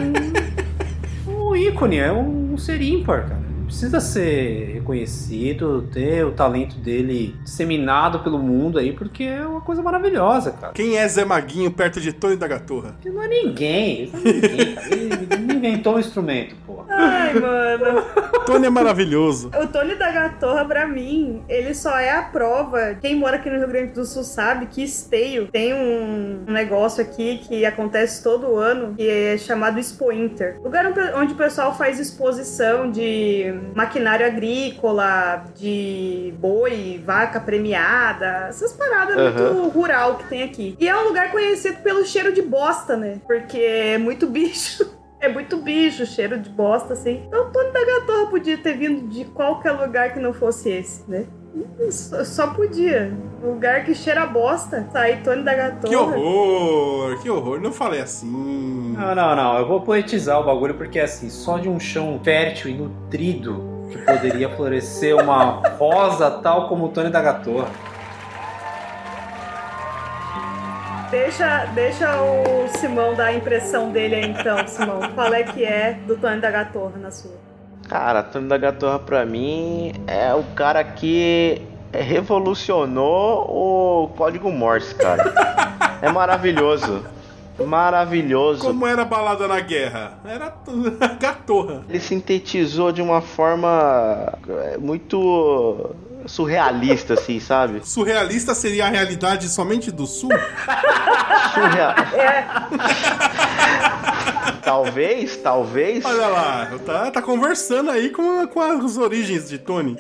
um, um ícone, é um, ser ímpar, cara. Precisa ser reconhecido, ter o talento dele disseminado pelo mundo aí, porque é uma coisa maravilhosa, cara. Quem é Zé Maguinho perto de Tony da Gatorra? Ele não é ninguém, ele não é ninguém, cara. Ele inventou o instrumento, pô. Ai, mano. Tony é maravilhoso. O Tony da Gatorra, pra mim, ele só é a prova. Quem mora aqui no Rio Grande do Sul sabe que Esteio tem um negócio aqui que acontece todo ano, que é chamado Expo Inter. Lugar onde o pessoal faz exposição de maquinário agrícola, de boi, vaca premiada, essas paradas Aham. muito rural que tem aqui. E é um lugar conhecido pelo cheiro de bosta, né? Porque é muito bicho. É muito bicho, cheiro de bosta, assim. Então o Tony da Gatorra podia ter vindo de qualquer lugar que não fosse esse, né? Só, podia. Lugar que cheira bosta, sair Tony da Gatorra. Que horror, que horror. Não falei assim. Não, não, não. Eu vou poetizar o bagulho porque assim, só de um chão fértil e nutrido que poderia florescer uma rosa tal como o Tony da Gatorra. Deixa, deixa o Simão dar a impressão dele aí então, Simão. Qual é que é do Tony da Gatorra na sua? Cara, Tony da Gatorra pra mim é o cara que revolucionou o código Morse, cara. É maravilhoso. Maravilhoso. Como era a balada na guerra? Era Gatorra. Ele sintetizou de uma forma é, muito surrealista, assim, sabe? Surrealista seria a realidade somente do sul? Surreal. É. Talvez, talvez. Olha lá, tá, tá conversando aí com, com as origens de Tony.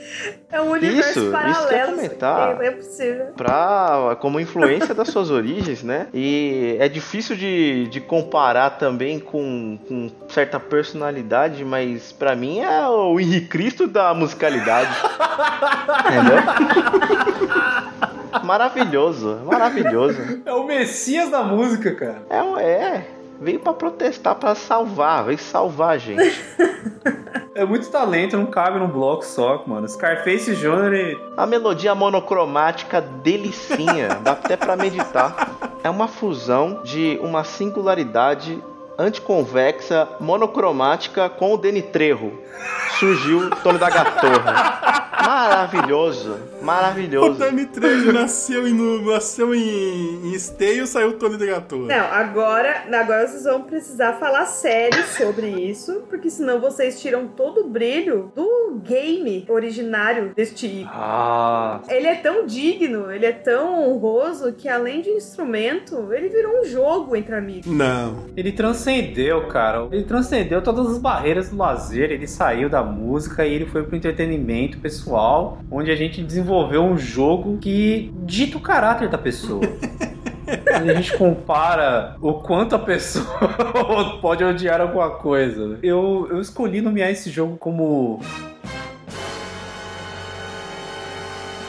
É um universo Isso, isso que eu paralelo. comentar. Não é possível. pra, como influência das suas origens, né? E é difícil de, de comparar também com, com certa personalidade, mas pra mim é o Henrique Cristo da musicalidade. Entendeu? Maravilhoso, maravilhoso. É o Messias da música, cara. É, é. Veio pra protestar, pra salvar, veio salvar a gente. É muito talento, não cabe num bloco só, mano. Scarface Jr. A melodia monocromática delicinha, dá até pra meditar. É uma fusão de uma singularidade anticonvexa monocromática com o Deni Trejo. Surgiu Tony da Gatorra. Maravilhoso, O maravilhoso. Dani Trejo nasceu, em, nasceu em, em esteio e saiu Tony da Gatorra. Não, agora, agora vocês vão precisar falar sério sobre isso, porque senão vocês tiram todo o brilho do game originário deste ícone. Ah. Ele é tão digno, ele é tão honroso que além de instrumento, ele virou um jogo entre amigos. Não. Ele transcendeu, cara. Ele transcendeu todas as barreiras do lazer. Ele saiu da música e ele foi pro entretenimento pessoal, onde a gente desenvolveu um jogo que dita o caráter da pessoa. A gente compara o quanto a pessoa pode odiar alguma coisa. Eu, eu escolhi nomear esse jogo como.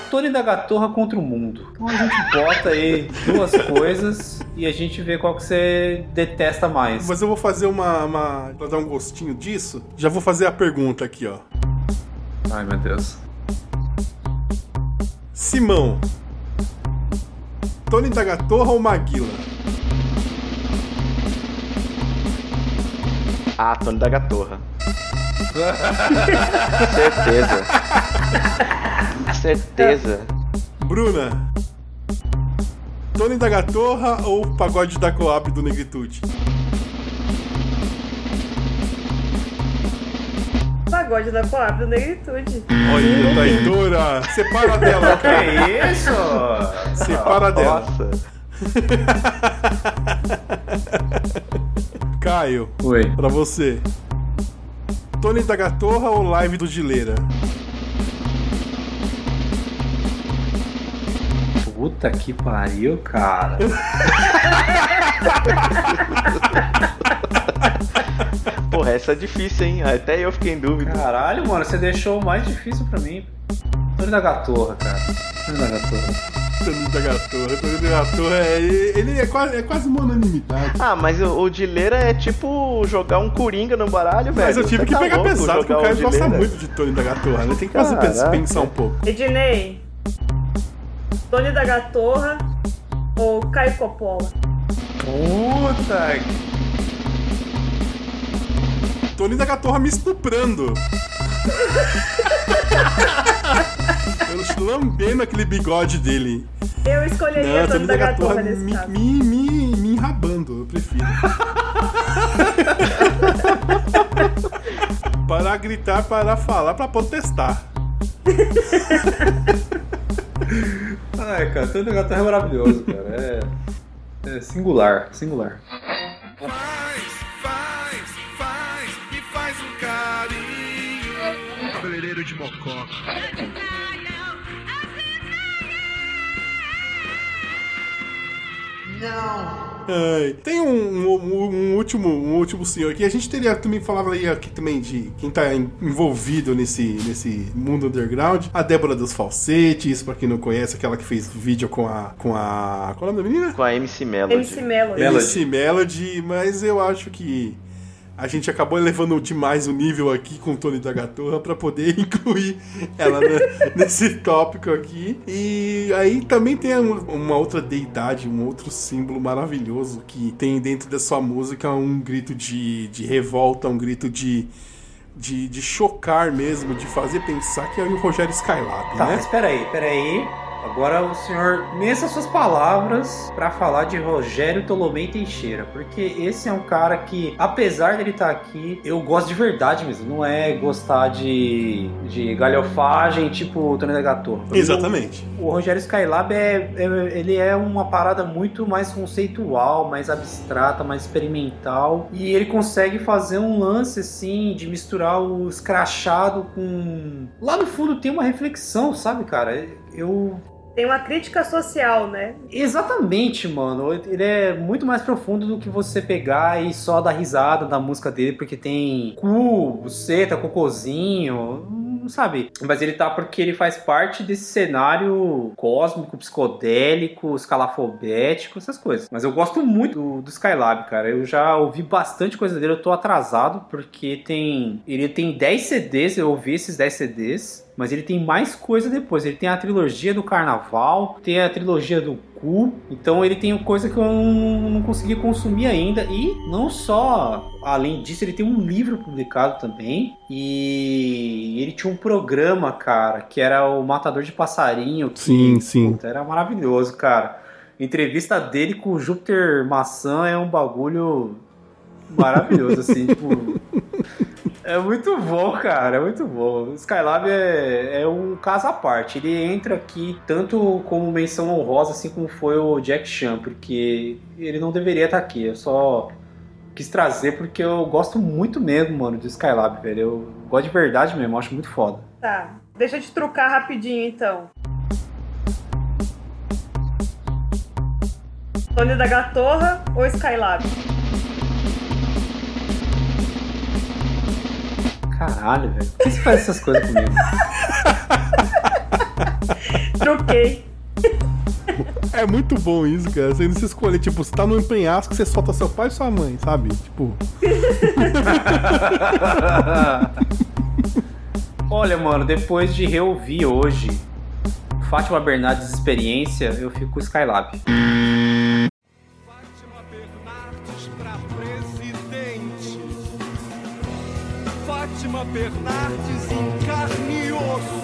Tony da Gatorra contra o mundo. Então a gente bota aí duas coisas e a gente vê qual que você detesta mais. Mas eu vou fazer uma, uma. Pra dar um gostinho disso, já vou fazer a pergunta aqui, ó. Ai meu Deus. Simão. Tony da Gatorra ou Maguila? Ah, Tony da Gatorra. Certeza. Certeza. Bruna. Tony da Gatorra ou Pagode da Coab do Negritude? Pagode da Coab do Negritude. Olha, traidora! Separa dela, cara. Que isso? Separa dela. Nossa. Caio, Oi. pra você. Tony da Gatorra ou Live do Gileira? Puta que pariu, cara. Porra, essa é difícil, hein? Até eu fiquei em dúvida. Caralho, mano, você deixou o mais difícil pra mim. Tony da Gatorra, cara. Tony da Gatorra. Tony da Gatorra. Tony da Gatorra é. Ele é quase, é quase uma unanimidade. Ah, mas o, o Dileira é tipo jogar um Coringa no baralho, velho. Mas eu tive Você que tá pegar louco pesado, porque o Caio gosta muito de Tony da Gatorra, né? Tem que fazer Caraca. pensar um pouco. Ednei. Tony da Gatorra ou Caio Coppola? Puta que. Tony da Gatorra me estuprando. Eu lambendo aquele bigode dele. Eu escolheria Não, Tony da Gatorra nesse me, caso. me, me, me enrabando, eu prefiro. para gritar, para falar, para protestar. Ai, cara, Tony da Gatorra é maravilhoso, cara. É. É singular, singular. Mococa. Ai, tem um, um- um último, um último senhor aqui. A gente teria também falava aí aqui também de quem tá en- envolvido nesse, nesse mundo underground. A Débora dos Falsetes, pra quem não conhece, aquela que fez vídeo com a. com a. Qual é o nome da menina? Com a MC Melody. MC Melody. MC Melody, mas eu acho que a gente acabou elevando demais o nível aqui com o Tony da Gatorra pra poder incluir ela ne- nesse tópico aqui. E aí também tem um- uma outra deidade, um outro símbolo maravilhoso que tem dentro da sua música um grito de, de revolta, um grito de. De, de chocar mesmo, de fazer pensar que é o Rogério Skylab, Tá, né? mas peraí, peraí. Agora o senhor meça suas palavras pra falar de Rogério Tolomei Teixeira, porque esse é um cara que, apesar dele estar aqui, eu gosto de verdade mesmo, não é gostar de, de galhofagem tipo o Tony da Exatamente. O, o Rogério Skylab é, é- ele é uma parada muito mais conceitual, mais abstrata, mais experimental, e ele consegue fazer um lance assim de misturar o escrachado com lá no fundo tem uma reflexão, sabe, cara? Eu Tem uma crítica social, né? Exatamente, mano. Ele é muito mais profundo do que você pegar e só dar risada da música dele, porque tem cu, buceta, cocôzinho, não sabe? Mas ele tá porque ele faz parte desse cenário cósmico, psicodélico, escalafobético, essas coisas. Mas eu gosto muito do, do Skylab, cara. Eu já ouvi bastante coisa dele, eu tô atrasado, porque tem. Ele tem 10 CDs, eu ouvi esses 10 CDs. Mas ele tem mais coisa depois. Ele tem a trilogia do Carnaval, tem a trilogia do Cu. Então ele tem coisa que eu não, não consegui consumir ainda. E não só, além disso, ele tem um livro publicado também. E ele tinha um programa, cara, que era o Matador de Passarinho. Que, Sim, sim. puta, era maravilhoso, cara. Entrevista dele com o Júpiter Maçã é um bagulho maravilhoso, assim, tipo. É muito bom, cara, é muito bom. Skylab é, é um caso à parte. Ele entra aqui tanto como menção honrosa, assim como foi o Jack Chan, porque ele não deveria estar aqui. Eu só quis trazer porque eu gosto muito mesmo, mano, do Skylab, velho. Eu gosto de verdade mesmo, acho muito foda. Tá. Deixa eu te trucar rapidinho então. Tony da Gatorra ou Skylab? Caralho, velho. Por que você faz essas coisas comigo? Truquei. É muito bom isso, cara. Você não se escolher, tipo, você tá num penhasco, você solta seu pai e sua mãe, sabe? Tipo. Olha, mano, depois de reouvir hoje Fátima Bernardes Experiência, eu fico com o Skylab. Bernardes em carne e osso.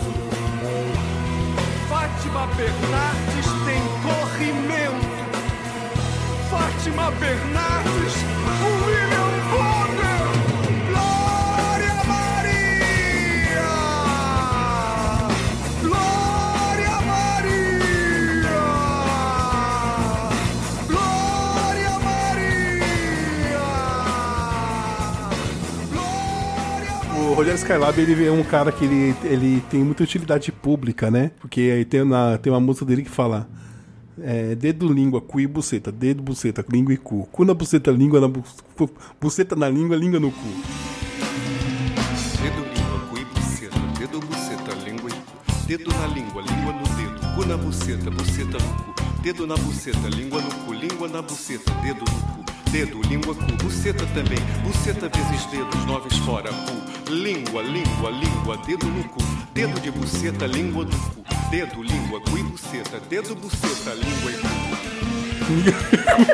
Fátima Bernardes tem corrimento. Fátima Bernardes, Rogério Skylab, ele é um cara que ele, ele tem muita utilidade pública, né? Porque aí tem, na, tem uma música dele que fala é, dedo, língua, cu e buceta. Dedo, buceta, língua e cu. Cu na buceta, língua na bu, cu- buceta na língua, língua no cu. Dedo, língua, cu e buceta. Dedo, buceta, língua e cu. Dedo na língua, língua no dedo. Cu na buceta, buceta no cu. Dedo na buceta, língua no cu. Língua na buceta, dedo no cu. Dedo, língua, cu. Buceta também. Buceta vezes dedos, noves fora, cu. Língua, língua, língua. Dedo no cu. Dedo de buceta, língua no cu. Dedo, língua, cu e buceta. Dedo, buceta, língua e cu.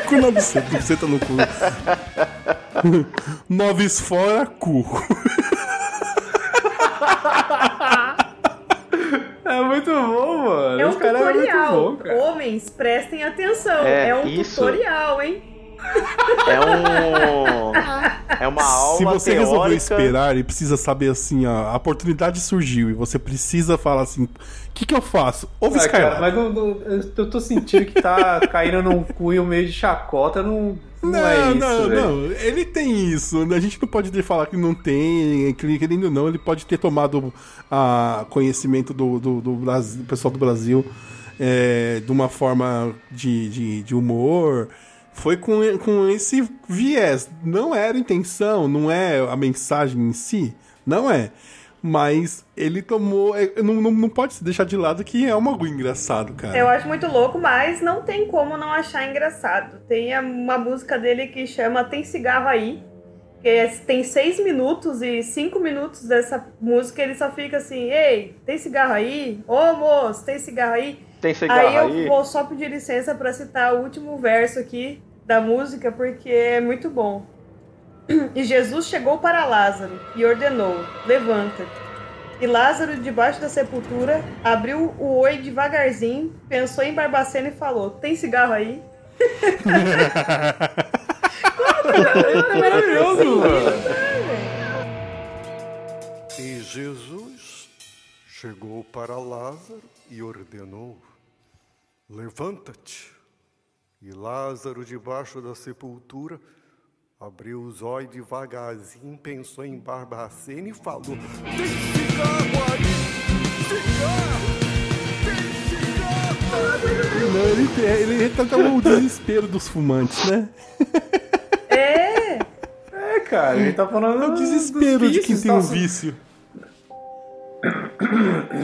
cu na buceta, buceta no cu. Noves fora, cu. É muito bom, mano. É um Esse cara é muito tutorial. bom, cara. Homens, prestem atenção. É, É, um isso. tutorial, hein? É um. É uma aula Se você teórica. resolveu esperar e precisa saber assim, ó, a oportunidade surgiu e você precisa falar assim: o que, que eu faço? Ouve Ah, Skylab. cara, mas não- não- eu tô sentindo que tá caindo num cunho meio de chacota, não, não, é Não, isso, não, não. Ele tem isso. A gente não pode falar que não tem, que querendo ou não, ele pode ter tomado a conhecimento do, do, do Brasil, do pessoal do Brasil é, de uma forma de, de, de humor. Foi com, com esse viés. Não era intenção, não é a mensagem em si. Não é. Mas ele tomou. é, Não, não, não pode se deixar de lado que é um algo engraçado, cara. Eu acho muito louco, mas não tem como não achar engraçado. Tem uma música dele que chama Tem Cigarro Aí. Que é- tem seis minutos e cinco minutos dessa música ele só fica assim: Ei, tem cigarro aí? Ô moço, tem cigarro aí? Tem cigarro aí? eu aí? vou só pedir licença pra citar o último verso aqui da música, porque é muito bom. E Jesus chegou para Lázaro e ordenou: Levanta. E Lázaro, debaixo da sepultura, abriu o oi devagarzinho, pensou em Barbacena e falou: Tem cigarro aí? É maravilhoso, mano. E Jesus chegou para Lázaro e ordenou: Levanta-te. E Lázaro, debaixo da sepultura, abriu os olhos devagarzinho, pensou em Barbacena e falou: Tem cigarro aí! Cigarro! Não, ele, ele retrata o desespero dos fumantes, né? É! É, cara, ele tá falando. É o desespero de quem tem um vício.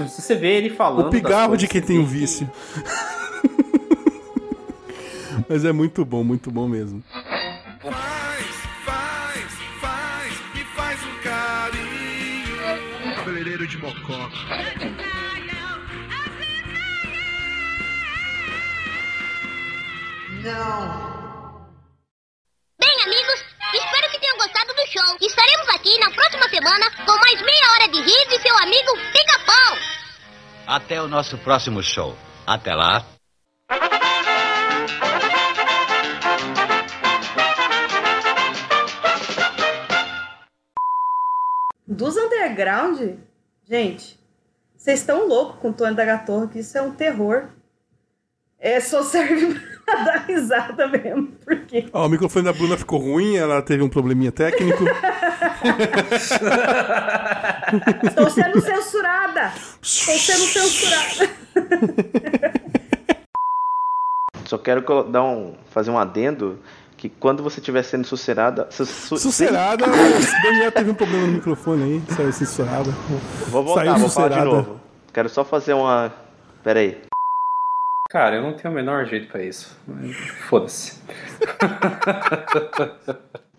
Se você vê ele falando. O pigarro de quem tem um vício. Mas é muito bom, muito bom mesmo. Faz, faz, faz, me faz um carinho. Cabeleireiro de mococa. Não. Bem, amigos, espero que tenham gostado do show. Estaremos aqui na próxima semana com mais meia hora de rir de seu amigo Pica-Pau. Até o nosso próximo show. Até lá. Dos underground, gente, vocês estão loucos com o Tony da Gatorra, que isso é um terror. É, só serve pra dar risada mesmo, porque. Ó, o microfone da Bruna ficou ruim, ela teve um probleminha técnico. Estou sendo censurada! Estou sendo censurada! Só quero dar um, fazer um adendo que quando você estiver sendo sucerada. su- su- Sucerada, o Daniel teve um problema no microfone aí, saiu censurada. Vou voltar, Saiu vou falar de sucerada. novo. Quero só fazer uma. Pera aí. Cara, eu não tenho o menor jeito pra isso. Foda-se.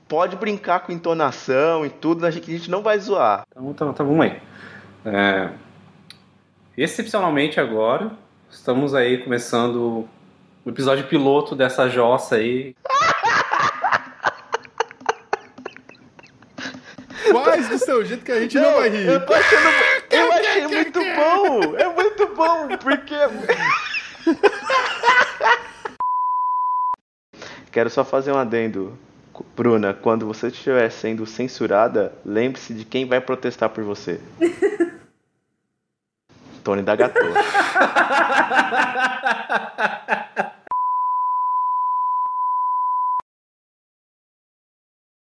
Pode brincar com entonação e tudo, a gente, a gente não vai zoar. Então, então, então vamos aí. É, excepcionalmente agora, estamos aí começando o episódio piloto dessa jossa aí. Faz do seu jeito que a gente não, vai rir. Eu achando. Eu achei muito bom! É muito bom, porque. Quero só fazer um adendo. Bruna, quando você estiver sendo censurada, lembre-se de quem vai protestar por você. Tony da Gato.